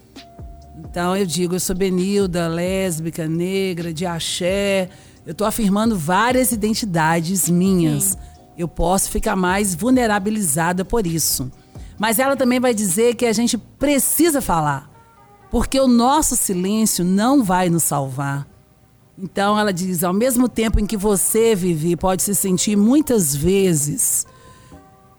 S2: Então eu digo, eu sou Benilda, lésbica, negra, de axé. Eu estou afirmando várias identidades minhas. Eu posso ficar mais vulnerabilizada por isso. Mas ela também vai dizer que a gente precisa falar. Porque o nosso silêncio não vai nos salvar. Então ela diz, ao mesmo tempo em que você, Vivi, pode se sentir muitas vezes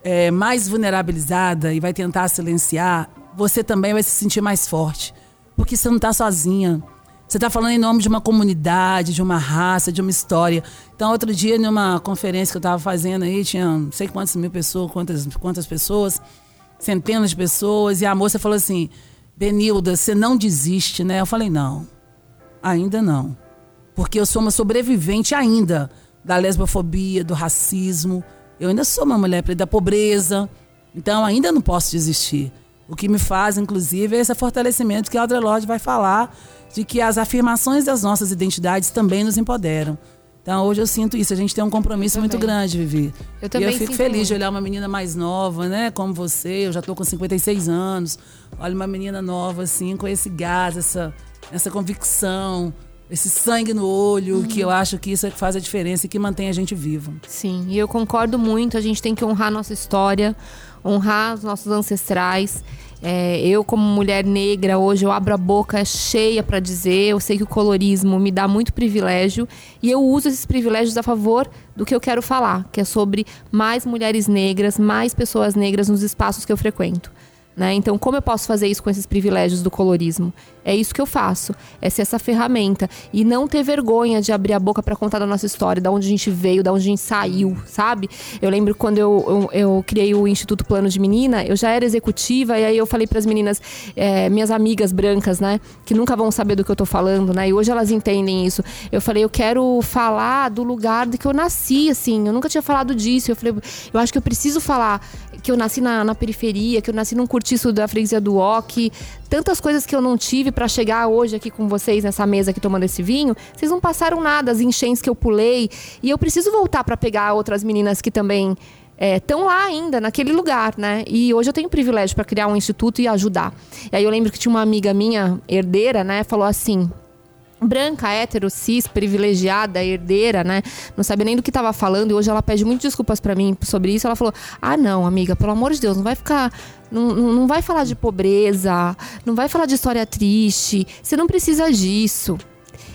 S2: é, mais vulnerabilizada e vai tentar silenciar, você também vai se sentir mais forte. Porque você não está sozinha. Você está falando em nome de uma comunidade, de uma raça, de uma história. Então, outro dia, numa conferência que eu estava fazendo aí, tinha não sei quantas mil pessoas, quantas, quantas pessoas, centenas de pessoas, e a moça falou assim: Benilda, você não desiste, né? Eu falei: não, ainda não. Porque eu sou uma sobrevivente ainda da lesbofobia, do racismo. Eu ainda sou uma mulher preta da pobreza. Então ainda não posso desistir. O que me faz, inclusive, é esse fortalecimento que a Audre Lorde vai falar de que as afirmações das nossas identidades também nos empoderam. Então hoje eu sinto isso, a gente tem um compromisso muito grande, Vivi.
S3: Eu também
S2: e eu fico feliz de
S3: muito.
S2: olhar uma menina mais nova, né, como você, eu já tô com 56 anos. Olha uma menina nova assim, com esse gás, essa essa convicção, esse sangue no olho, que eu acho que isso é que faz a diferença e que mantém a gente vivo.
S3: Sim, e eu concordo muito. A gente tem que honrar nossa história, honrar os nossos ancestrais. É, eu, como mulher negra, hoje eu abro a boca cheia para dizer. Eu sei que o colorismo me dá muito privilégio e eu uso esses privilégios a favor do que eu quero falar, que é sobre mais mulheres negras, mais pessoas negras nos espaços que eu frequento. Né? Então, como eu posso fazer isso com esses privilégios do colorismo? É isso que eu faço. É ser essa ferramenta. E não ter vergonha de abrir a boca para contar da nossa história, da onde a gente veio, da onde a gente saiu, sabe? Eu lembro quando eu, eu, eu criei o Instituto Plano de Menina, eu já era executiva, e aí eu falei para as meninas, é, minhas amigas brancas, né? Que nunca vão saber do que eu tô falando, né? E hoje elas entendem isso. Eu falei, eu quero falar do lugar de que eu nasci, assim. Eu nunca tinha falado disso. Eu falei, eu acho que eu preciso falar que eu nasci na, na periferia, que eu nasci num cortiço da freguesia do Oc, tantas coisas que eu não tive para chegar hoje aqui com vocês nessa mesa aqui tomando esse vinho, vocês não passaram nada, as enchentes que eu pulei. E eu preciso voltar para pegar outras meninas que também estão é, lá ainda, naquele lugar, né? E hoje eu tenho o privilégio para criar um instituto e ajudar. E aí eu lembro que tinha uma amiga minha, herdeira, né? Falou assim: branca, hétero, cis, privilegiada, herdeira, né? Não sabia nem do que estava falando e hoje ela pede muitas desculpas para mim sobre isso. Ela falou: "Ah, não, amiga, pelo amor de Deus, não vai ficar não, não vai falar de pobreza, não vai falar de história triste. Você não precisa disso."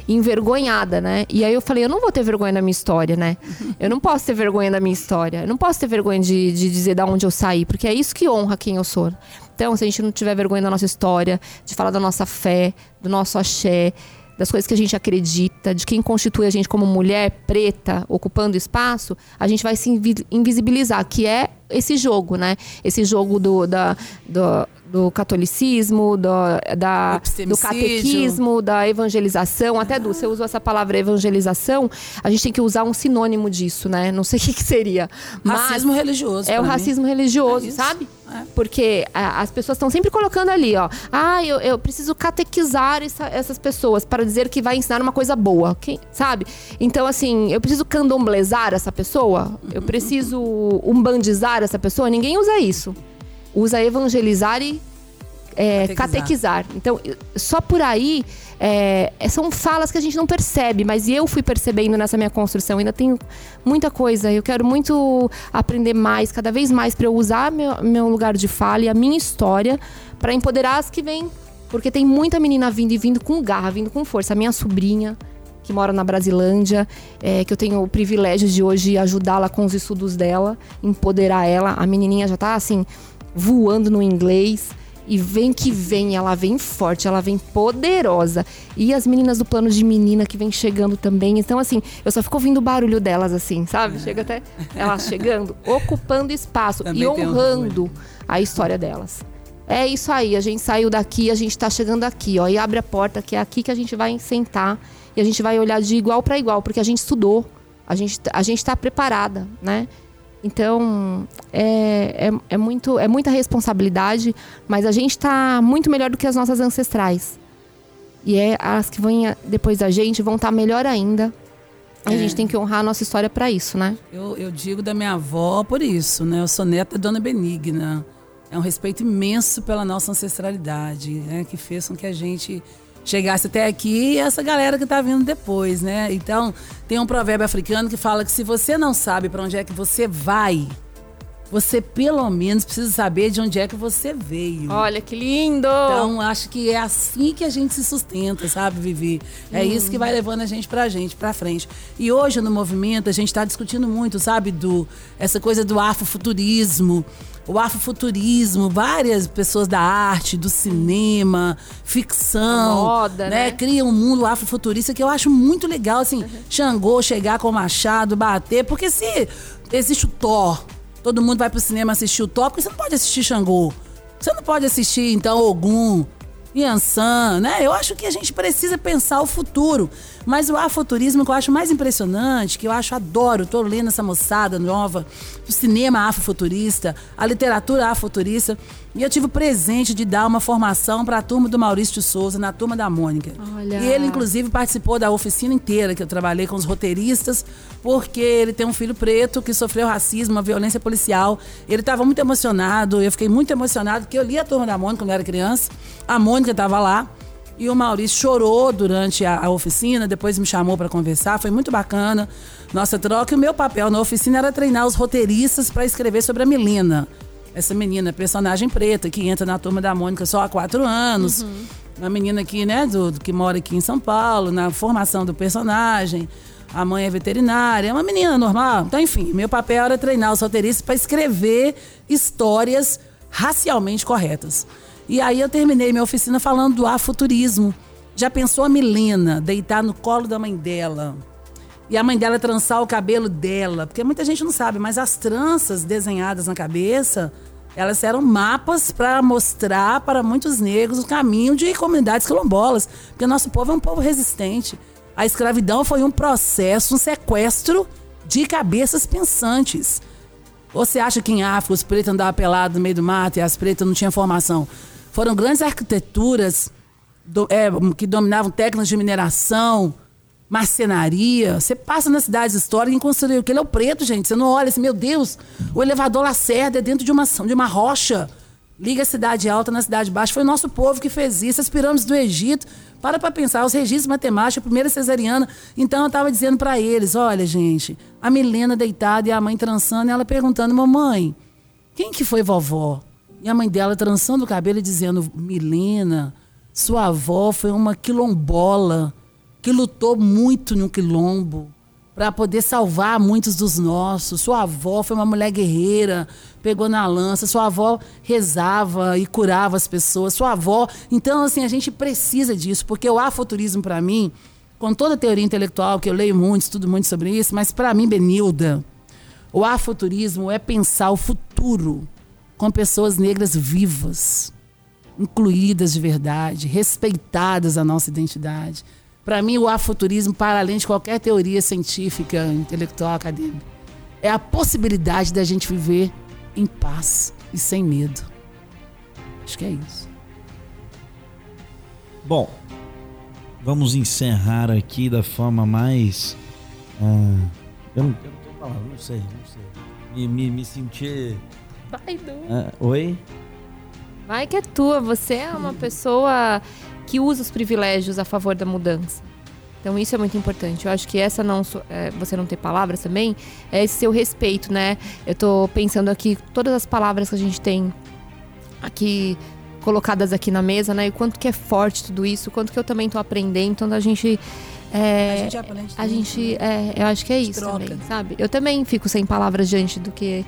S3: envergonhada, né? E aí eu falei, eu não vou ter vergonha da minha história, né? Eu não posso ter vergonha da minha história. Eu não posso ter vergonha de, de dizer da onde eu saí, porque é isso que honra quem eu sou. Então, se a gente não tiver vergonha da nossa história, de falar da nossa fé, do nosso axé, das coisas que a gente acredita, de quem constitui a gente como mulher preta ocupando espaço, a gente vai se invisibilizar, que é esse jogo, né? Esse jogo do, da, do, do catolicismo, do, da, do catequismo, da evangelização, até do, você usou essa palavra evangelização, a gente tem que usar um sinônimo disso, né? Não sei o que, que seria.
S2: Racismo religioso.
S3: É o racismo mim. religioso, é sabe? É. Porque a, as pessoas estão sempre colocando ali, ó. Ah, eu, eu preciso catequizar essa, essas pessoas para dizer que vai ensinar uma coisa boa, quem, sabe? Então, assim, eu preciso candomblezar essa pessoa, eu preciso umbandizar essa pessoa. Ninguém usa isso usa evangelizar e é, catequizar. catequizar. Então, só por aí é, são falas que a gente não percebe, mas eu fui percebendo nessa minha construção. Ainda tenho muita coisa. Eu quero muito aprender mais, cada vez mais, para eu usar meu, meu lugar de fala e a minha história para empoderar as que vêm. Porque tem muita menina vindo e vindo com garra, vindo com força. A minha sobrinha, que mora na Brasilândia, é, que eu tenho o privilégio de hoje ajudá-la com os estudos dela, empoderar ela. A menininha já está assim voando no inglês. E vem que vem, ela vem forte, ela vem poderosa. E as meninas do plano de menina que vem chegando também. Então, assim, eu só fico ouvindo o barulho delas, assim, sabe? É. Chega até elas chegando, ocupando espaço também e honrando a história delas. É isso aí, a gente saiu daqui, a gente tá chegando aqui, ó. E abre a porta, que é aqui que a gente vai sentar. E a gente vai olhar de igual para igual, porque a gente estudou. A gente, a gente tá preparada, né? Então, é, é, é, muito, é muita responsabilidade, mas a gente está muito melhor do que as nossas ancestrais. E é, as que vêm depois da gente vão estar tá melhor ainda. É. A gente tem que honrar a nossa história para isso, né?
S2: Eu, eu digo da minha avó por isso, né? Eu sou neta da Dona Benigna. É um respeito imenso pela nossa ancestralidade, né? Que fez com que a gente chegasse até aqui e essa galera que está vindo depois, né? Então, tem um provérbio africano que fala que se você não sabe para onde é que você vai, você pelo menos precisa saber de onde é que você veio.
S3: Olha que lindo!
S2: Então, acho que é assim que a gente se sustenta, sabe, Vivi? É hum. isso que vai levando a gente pra gente, pra frente. E hoje no movimento a gente está discutindo muito, sabe, do essa coisa do afrofuturismo o afrofuturismo, várias pessoas da arte, do cinema, ficção,
S3: moda, né?
S2: né? Cria um mundo afrofuturista que eu acho muito legal, assim, uhum. Xangô chegar com o machado, bater, porque se existe o Thor, todo mundo vai pro cinema assistir o porque você não pode assistir Xangô. Você não pode assistir, então, Ogum, Yansan, né? Eu acho que a gente precisa pensar o futuro. Mas o afuturismo que eu acho mais impressionante, que eu acho adoro, tô lendo essa moçada nova, o cinema afrofuturista, a literatura afrofuturista, e eu tive o presente de dar uma formação para a turma do Maurício de Souza, na turma da Mônica. Olha. E ele, inclusive, participou da oficina inteira que eu trabalhei com os roteiristas, porque ele tem um filho preto que sofreu racismo, uma violência policial. Ele estava muito emocionado, eu fiquei muito emocionado, porque eu li a turma da Mônica quando eu era criança. A Mônica estava lá. E o Maurício chorou durante a, a oficina, depois me chamou para conversar, foi muito bacana nossa troca. E o meu papel na oficina era treinar os roteiristas para escrever sobre a Melina essa menina, personagem preta, que entra na turma da Mônica só há quatro anos. Uhum. Uma menina aqui, né, do, que mora aqui em São Paulo, na formação do personagem. A mãe é veterinária, é uma menina normal. Então, enfim, meu papel era treinar os roteiristas para escrever histórias racialmente corretas. E aí eu terminei minha oficina falando do afuturismo. Já pensou a Milena deitar no colo da mãe dela? E a mãe dela trançar o cabelo dela? Porque muita gente não sabe, mas as tranças desenhadas na cabeça, elas eram mapas para mostrar para muitos negros o caminho de comunidades quilombolas. Porque nosso povo é um povo resistente. A escravidão foi um processo, um sequestro de cabeças pensantes. Você acha que em África os pretos andavam pelados no meio do mato e as pretas não tinham formação? Foram grandes arquiteturas do, é, que dominavam técnicas de mineração, marcenaria. Você passa nas cidades históricas e construiu. Aquele é o preto, gente. Você não olha assim, meu Deus, o elevador Lacerda é dentro de uma, de uma rocha. Liga a cidade alta na cidade baixa. Foi o nosso povo que fez isso. As pirâmides do Egito. Para para pensar, os registros matemáticos, a primeira cesariana. Então eu estava dizendo para eles: olha, gente, a Milena deitada e a mãe trançando, e ela perguntando: mamãe, quem que foi vovó? E a mãe dela trançando o cabelo e dizendo: Milena, sua avó foi uma quilombola que lutou muito no quilombo para poder salvar muitos dos nossos. Sua avó foi uma mulher guerreira, pegou na lança. Sua avó rezava e curava as pessoas. Sua avó. Então, assim, a gente precisa disso, porque o afuturismo, para mim, com toda a teoria intelectual, que eu leio muito, estudo muito sobre isso, mas para mim, Benilda, o afuturismo é pensar o futuro com pessoas negras vivas, incluídas de verdade, respeitadas a nossa identidade. Para mim, o afuturismo, para além de qualquer teoria científica, intelectual, acadêmica, é a possibilidade da gente viver em paz e sem medo. Acho que é isso.
S1: Bom, vamos encerrar aqui da forma mais. Ah, eu, não, eu não tenho palavra, não sei, não sei. Me, me, me sentir
S3: Vai, Du.
S1: Ah, oi?
S3: Vai que é tua. Você é uma pessoa que usa os privilégios a favor da mudança. Então isso é muito importante. Eu acho que essa não é, você não ter palavras também é esse seu respeito, né? Eu tô pensando aqui todas as palavras que a gente tem aqui colocadas aqui na mesa, né? E quanto que é forte tudo isso, quanto que eu também tô aprendendo. Então a gente é,
S2: a gente aprende.
S3: A gente, é, eu acho que é isso
S2: troca.
S3: também, sabe? Eu também fico sem palavras diante do que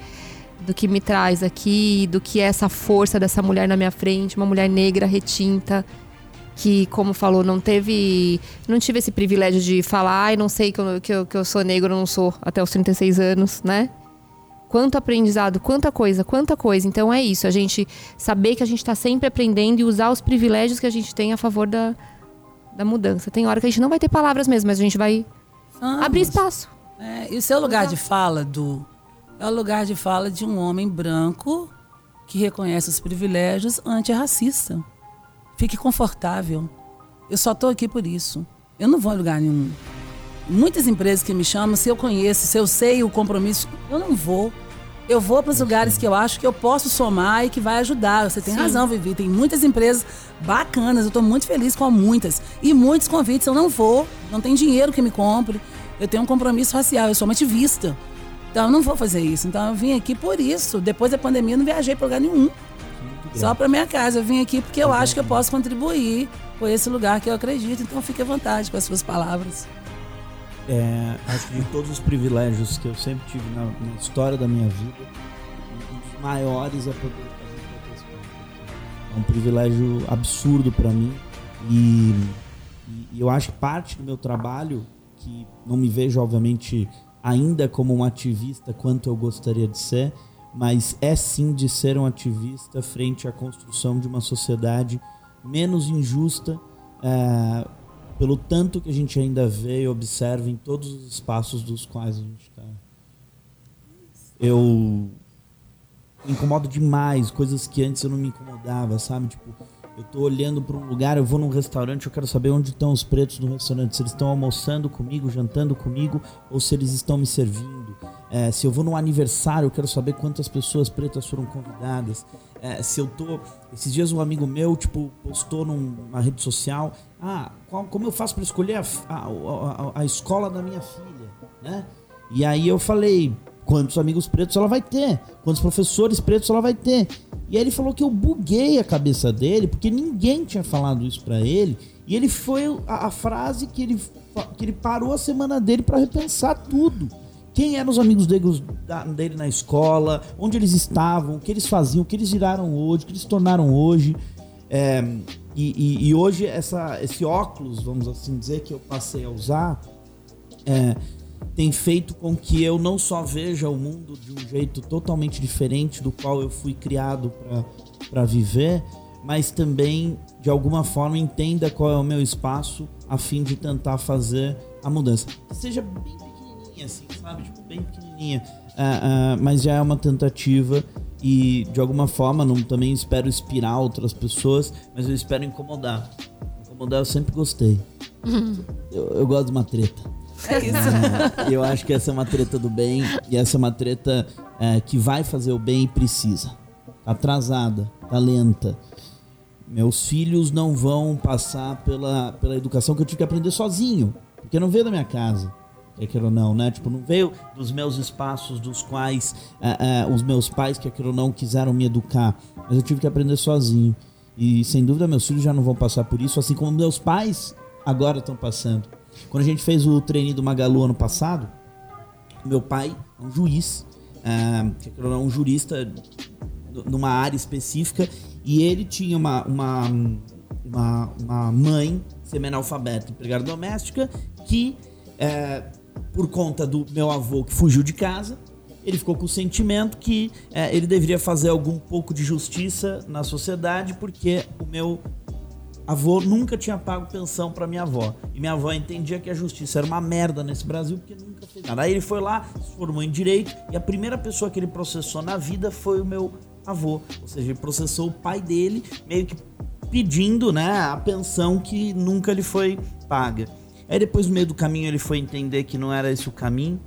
S3: do que me traz aqui, do que é essa força dessa mulher na minha frente, uma mulher negra retinta que, como falou, não teve. Não tive esse privilégio de falar, ai, não sei que eu, que, eu, que eu sou negro, não sou até os 36 anos, né? Quanto aprendizado, quanta coisa, quanta coisa. Então é isso, a gente saber que a gente está sempre aprendendo e usar os privilégios que a gente tem a favor da, da mudança. Tem hora que a gente não vai ter palavras mesmo, mas a gente vai
S2: Vamos.
S3: abrir espaço.
S2: É, e o seu lugar de fala, do é o lugar de fala de um homem branco que reconhece os privilégios antirracista. Fique confortável. Eu só estou aqui por isso. Eu não vou a lugar nenhum. Muitas empresas que me chamam, se eu conheço, se eu sei o compromisso, eu não vou. Eu vou para os lugares que eu acho que eu posso somar e que vai ajudar. Você tem Sim. razão, Vivi. Tem muitas empresas bacanas. Eu estou muito feliz com muitas. E muitos convites eu não vou. Não tem dinheiro que me compre. Eu tenho um compromisso racial. Eu sou uma ativista. Então eu não vou fazer isso. Então eu vim aqui por isso. Depois da pandemia eu não viajei para lugar nenhum. Só para minha casa. Eu vim aqui porque eu acho que eu posso contribuir com esse lugar que eu acredito. Então fique à vontade com as suas palavras.
S1: É, acho que de todos os privilégios que eu sempre tive na, na história da minha vida, um dos maiores é poder fazer É um privilégio absurdo para mim. E, e eu acho que parte do meu trabalho, que não me vejo, obviamente, ainda como um ativista quanto eu gostaria de ser, mas é sim de ser um ativista frente à construção de uma sociedade menos injusta, é, pelo tanto que a gente ainda vê e observa em todos os espaços dos quais a gente está. Eu me incomodo demais, coisas que antes eu não me incomodava, sabe? Tipo, eu tô olhando para um lugar, eu vou num restaurante, eu quero saber onde estão os pretos no restaurante, se eles estão almoçando comigo, jantando comigo, ou se eles estão me servindo. É, se eu vou num aniversário, eu quero saber quantas pessoas pretas foram convidadas. É, se eu tô. Esses dias um amigo meu, tipo, postou numa rede social. Ah, qual, como eu faço para escolher a, a, a, a escola da minha filha, né? E aí eu falei, quantos amigos pretos ela vai ter? Quantos professores pretos ela vai ter? E aí ele falou que eu buguei a cabeça dele, porque ninguém tinha falado isso para ele. E ele foi a, a, frase que ele, que ele parou a semana dele para repensar tudo. quem eram os amigos dele, dele na escola, onde eles estavam, o que eles faziam, o que eles viraram hoje, o que eles se tornaram hoje. É, e, e, e, hoje essa, esse óculos, vamos assim dizer, que eu passei a usar, é, tem feito com que eu não só veja o mundo de um jeito totalmente diferente do qual eu fui criado para viver, mas também de alguma forma entenda qual é o meu espaço a fim de tentar fazer a mudança. Que seja bem pequenininha, assim, sabe? Tipo, bem pequenininha. Uh, uh, mas já é uma tentativa e de alguma forma não também espero inspirar outras pessoas, mas eu espero incomodar. Incomodar eu sempre gostei. eu, eu gosto de uma treta.
S2: É isso.
S1: Eu acho que essa é uma treta do bem e essa é uma treta é, que vai fazer o bem e precisa. Tá atrasada, tá lenta. Meus filhos não vão passar pela, pela educação que eu tive que aprender sozinho, porque não veio da minha casa. Quer queira ou não, né? Tipo, não veio dos meus espaços dos quais uh, uh, os meus pais, quer queira ou não, quiseram me educar. Mas eu tive que aprender sozinho. E sem dúvida meus filhos já não vão passar por isso, assim como meus pais agora estão passando. Quando a gente fez o treininho do Magalu ano passado, meu pai é um juiz, uh, um jurista numa área específica, e ele tinha uma, uma, uma, uma mãe semi-analfabeta, empregada doméstica, que, é, por conta do meu avô que fugiu de casa, ele ficou com o sentimento que é, ele deveria fazer algum pouco de justiça na sociedade, porque o meu avô nunca tinha pago pensão para minha avó. E minha avó entendia que a justiça era uma merda nesse Brasil porque nunca fez nada. Aí ele foi lá, se formou em direito e a primeira pessoa que ele processou na vida foi o meu avô. Ou seja, ele processou o pai dele, meio que pedindo né, a pensão que nunca lhe foi paga. Aí depois, no meio do caminho, ele foi entender que não era esse o caminho,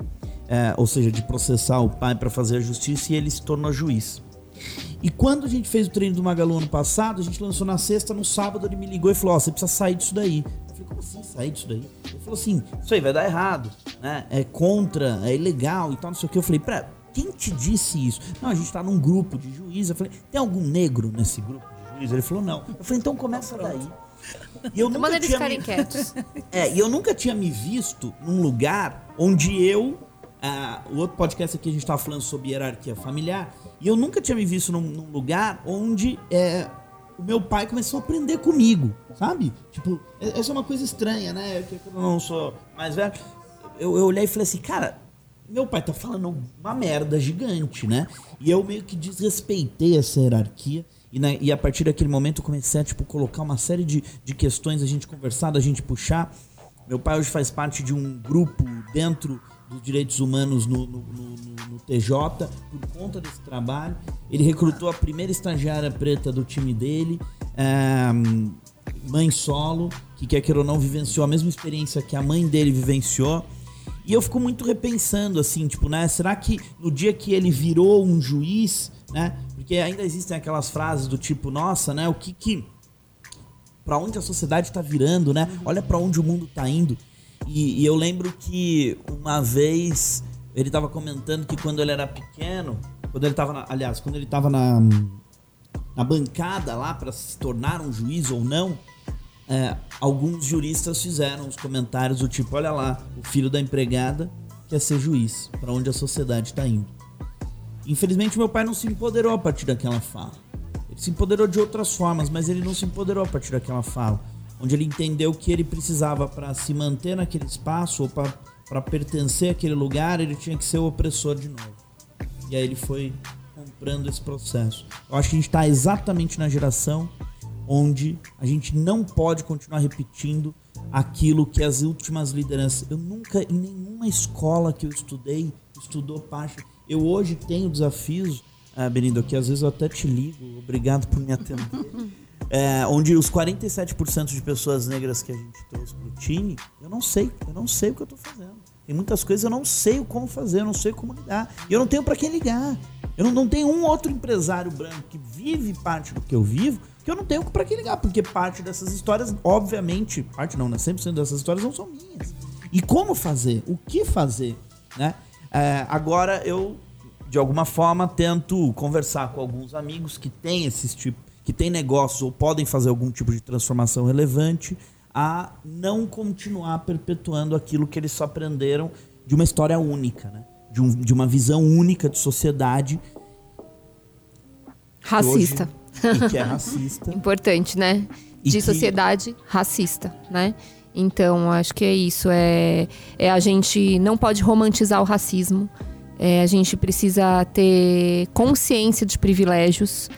S1: é, ou seja, de processar o pai para fazer a justiça, e ele se tornou juiz. E quando a gente fez o treino do Magalu ano passado, a gente lançou na sexta, no sábado ele me ligou e falou: oh, você precisa sair disso daí. Eu falei, como assim sair disso daí? Ele falou assim, isso aí vai dar errado, né? É contra, é ilegal e tal, não sei o que. Eu falei, pera, quem te disse isso? Não, a gente tá num grupo de juízes. Eu falei, tem algum negro nesse grupo de juízes? Ele falou, não. Eu falei, então começa daí.
S3: E eu então manda eles ficarem me... quietos.
S1: É, e eu nunca tinha me visto num lugar onde eu. Uh, o outro podcast aqui a gente tava falando sobre hierarquia familiar. E eu nunca tinha me visto num, num lugar onde é, o meu pai começou a aprender comigo, sabe? Tipo, essa é uma coisa estranha, né? Eu, eu não sou mais velho. Eu, eu olhei e falei assim, cara, meu pai tá falando uma merda gigante, né? E eu meio que desrespeitei essa hierarquia. E, na, e a partir daquele momento eu comecei a tipo, colocar uma série de, de questões, a gente conversar, a gente puxar. Meu pai hoje faz parte de um grupo dentro dos direitos humanos no, no, no, no, TJ, por conta desse trabalho. Ele recrutou a primeira estagiária preta do time dele, é, mãe solo, que quer queira ou não vivenciou a mesma experiência que a mãe dele vivenciou. E eu fico muito repensando, assim, tipo, né? Será que no dia que ele virou um juiz, né? Porque ainda existem aquelas frases do tipo, nossa, né? O que que. Pra onde a sociedade tá virando, né? Olha para onde o mundo tá indo. E, e, eu lembro que uma vez ele tava comentando que quando ele era pequeno, quando ele tava, na, aliás, quando ele tava na, na bancada lá para se tornar um juiz ou não, é, alguns juristas fizeram os comentários do tipo: olha lá, o filho da empregada quer ser juiz, para onde a sociedade está indo. Infelizmente, meu pai não se empoderou a partir daquela fala. Ele se empoderou de outras formas, mas ele não se empoderou a partir daquela fala, onde ele entendeu que ele precisava para se manter naquele espaço ou para pertencer àquele lugar, ele tinha que ser o opressor de novo. E aí ele foi comprando esse processo. Eu acho que a gente está exatamente na geração onde a gente não pode continuar repetindo aquilo que as últimas lideranças. Eu nunca, em nenhuma escola que eu estudei, estudou parte. Eu hoje tenho desafios, ah, Benido, que às vezes eu até te ligo, obrigado por me atender. É, onde os 47% de pessoas negras que a gente trouxe pro time, eu não sei, eu não sei o que eu tô fazendo. Tem muitas coisas eu não sei como fazer, eu não sei como ligar. E eu não tenho para quem ligar. Eu não, não tenho um outro empresário branco que vive parte do que eu vivo que eu não tenho para que ligar, porque parte dessas histórias, obviamente, parte não, né? 100% dessas histórias não são minhas. E como fazer? O que fazer? Né? É, agora eu, de alguma forma, tento conversar com alguns amigos que têm esses tipo, que têm negócios ou podem fazer algum tipo de transformação relevante a não continuar perpetuando aquilo que eles só aprenderam de uma história única, né? de, um- de uma visão única de sociedade que
S3: Racista.
S1: hoje- e que é racista.
S3: Importante, né? De
S1: que-
S3: sociedade racista, né? Então, acho que é isso. É, é a gente não pode romantizar o racismo. É, a gente precisa ter consciência de privilégios.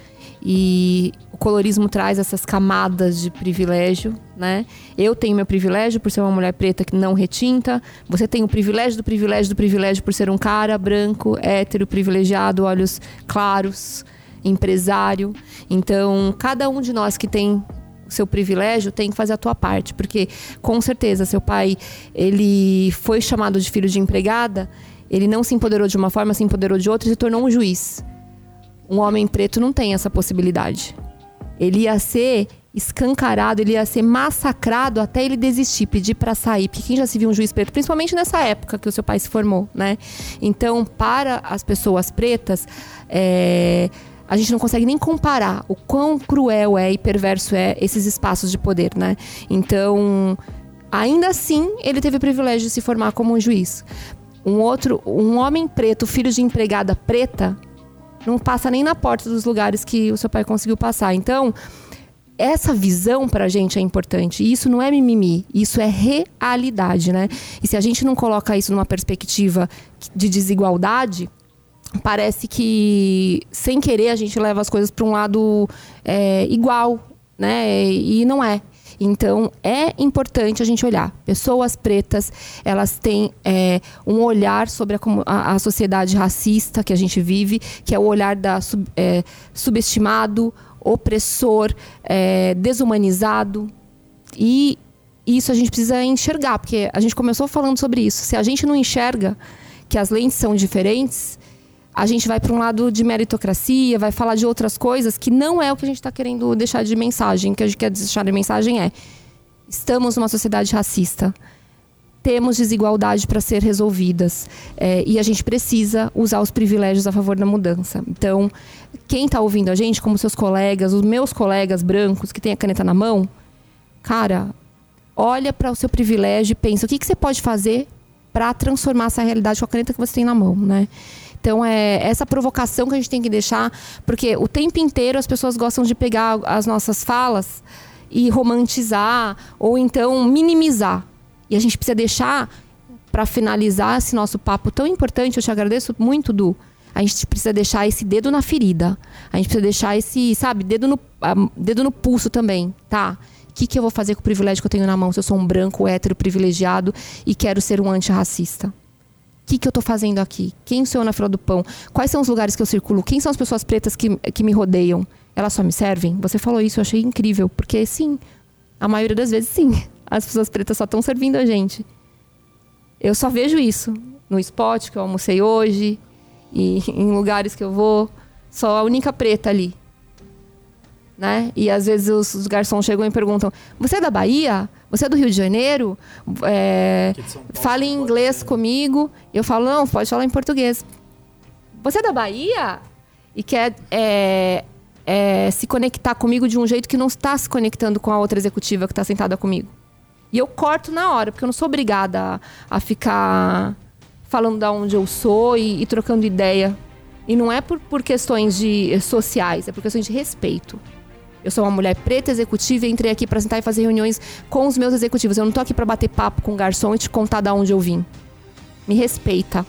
S3: E o colorismo traz essas camadas de privilégio, né? Eu tenho meu privilégio por ser uma mulher preta que não retinta. Você tem o privilégio do privilégio do privilégio por ser um cara branco, hétero, privilegiado, olhos claros, empresário. Então, cada um de nós que tem seu privilégio tem que fazer a tua parte, porque com certeza seu pai, ele foi chamado de filho de empregada, ele não se empoderou de uma forma, se empoderou de outra e se tornou um juiz. Um homem preto não tem essa possibilidade. Ele ia ser escancarado, ele ia ser massacrado até ele desistir, pedir para sair. Porque quem já se viu um juiz preto, principalmente nessa época que o seu pai se formou, né? Então, para as pessoas pretas, é, a gente não consegue nem comparar o quão cruel é e perverso é esses espaços de poder, né? Então, ainda assim, ele teve o privilégio de se formar como um juiz. Um outro, um homem preto, filho de empregada preta, não passa nem na porta dos lugares que o seu pai conseguiu passar. Então, essa visão pra gente é importante. E isso não é mimimi, isso é realidade, né? E se a gente não coloca isso numa perspectiva de desigualdade, parece que sem querer a gente leva as coisas para um lado é, igual, né? E não é. Então é importante a gente olhar. Pessoas pretas, elas têm é, um olhar sobre a, a- a sociedade racista que a gente vive, que é o olhar da sub- é, subestimado, opressor, é, desumanizado. E isso a gente precisa enxergar, porque a gente começou falando sobre isso. Se a gente não enxerga que as lentes são diferentes, a gente vai para um lado de meritocracia, vai falar de outras coisas que não é o que a gente está querendo deixar de mensagem. O que a gente quer deixar de mensagem é: estamos numa sociedade racista. Temos desigualdade para ser resolvidas. É, e a gente precisa usar os privilégios a favor da mudança. Então, quem está ouvindo a gente, como seus colegas, os meus colegas brancos que têm a caneta na mão, cara, olha para o seu privilégio e pensa o que, que você pode fazer para transformar essa realidade com a caneta que você tem na mão, né? Então é essa provocação que a gente tem que deixar, porque o tempo inteiro as pessoas gostam de pegar as nossas falas e romantizar ou então minimizar. E a gente precisa deixar para finalizar esse nosso papo tão importante, eu te agradeço muito, Du. A gente precisa deixar esse dedo na ferida. A gente precisa deixar esse, sabe, dedo no, ah, dedo no pulso também, tá? O que, que eu vou fazer com o privilégio que eu tenho na mão se eu sou um branco hétero privilegiado e quero ser um antirracista? Que, que eu tô fazendo aqui? Quem sou eu na fila do pão? Quais são os lugares que eu circulo? Quem são as pessoas pretas que, que me rodeiam? Elas só me servem? Você falou isso, eu achei incrível. Porque sim, a maioria das vezes sim. As pessoas pretas só estão servindo a gente. Eu só vejo isso no spot que eu almocei hoje e em lugares que eu vou. Só a única preta ali. Né? E às vezes os garçons chegam e perguntam: Você é da Bahia? Você é do Rio de Janeiro? É, fala em inglês comigo. Eu falo: Não, pode falar em português. Você é da Bahia? E quer é, é, se conectar comigo de um jeito que não está se conectando com a outra executiva que está sentada comigo. E eu corto na hora, porque eu não sou obrigada a, a ficar falando da onde eu sou e, e trocando ideia. E não é por, por questões de, sociais, é por questões de respeito. Eu sou uma mulher preta executiva e entrei aqui para sentar e fazer reuniões com os meus executivos. Eu não tô aqui para bater papo com o garçom e te contar da onde eu vim. Me respeita,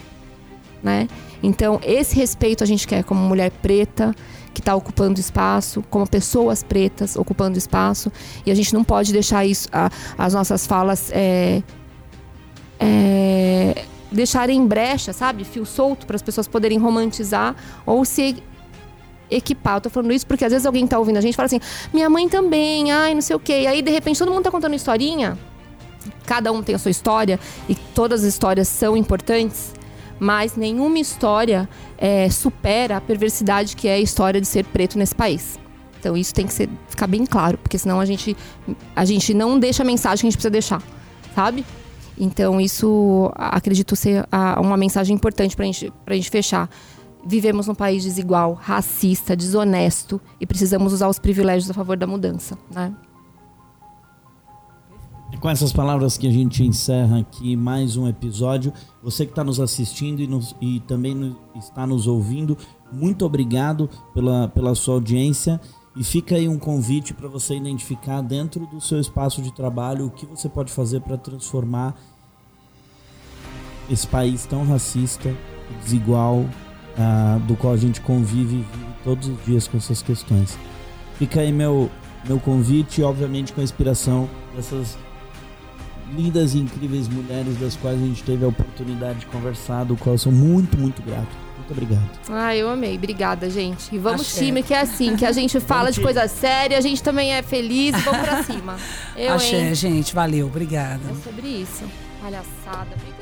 S3: né? Então, esse respeito a gente quer como mulher preta que está ocupando espaço, como pessoas pretas ocupando espaço, e a gente não pode deixar isso, a- as nossas falas é, é, deixarem brecha, sabe, fio solto para as pessoas poderem romantizar ou se equipar. Eu tô falando isso porque às vezes alguém tá ouvindo a gente fala assim: minha mãe também, ai, não sei o quê. E aí, de repente, todo mundo tá contando historinha. Cada um tem a sua história e todas as histórias são importantes, mas nenhuma história é, supera a perversidade que é a história de ser preto nesse país. Então isso tem que ser, ficar bem claro, porque senão a gente, a gente não deixa a mensagem que a gente precisa deixar, sabe? Então isso acredito ser a- uma mensagem importante pra gente, pra gente fechar. Vivemos num país desigual, racista, desonesto e precisamos usar os privilégios a favor da mudança, né?
S1: Com essas palavras que a gente encerra aqui mais um episódio. Você que está nos assistindo e, nos, e também no, está nos ouvindo, muito obrigado pela, pela sua audiência. E fica aí um convite para você identificar dentro do seu espaço de trabalho o que você pode fazer para transformar esse país tão racista, desigual, uh, do qual a gente convive e vive todos os dias com essas questões. Fica aí meu, meu convite, obviamente com a inspiração dessas lindas e incríveis mulheres das quais a gente teve a oportunidade de conversar, do qual eu sou muito, muito grato. Muito obrigado.
S3: Ah, eu amei. Obrigada, gente. E vamos Axé. time, que é assim, que a gente fala de coisa séria, a gente também é feliz e vamos pra cima.
S2: Eu, Axé, hein? gente. Valeu. Obrigada.
S3: É sobre isso. Palhaçada. Obrigada.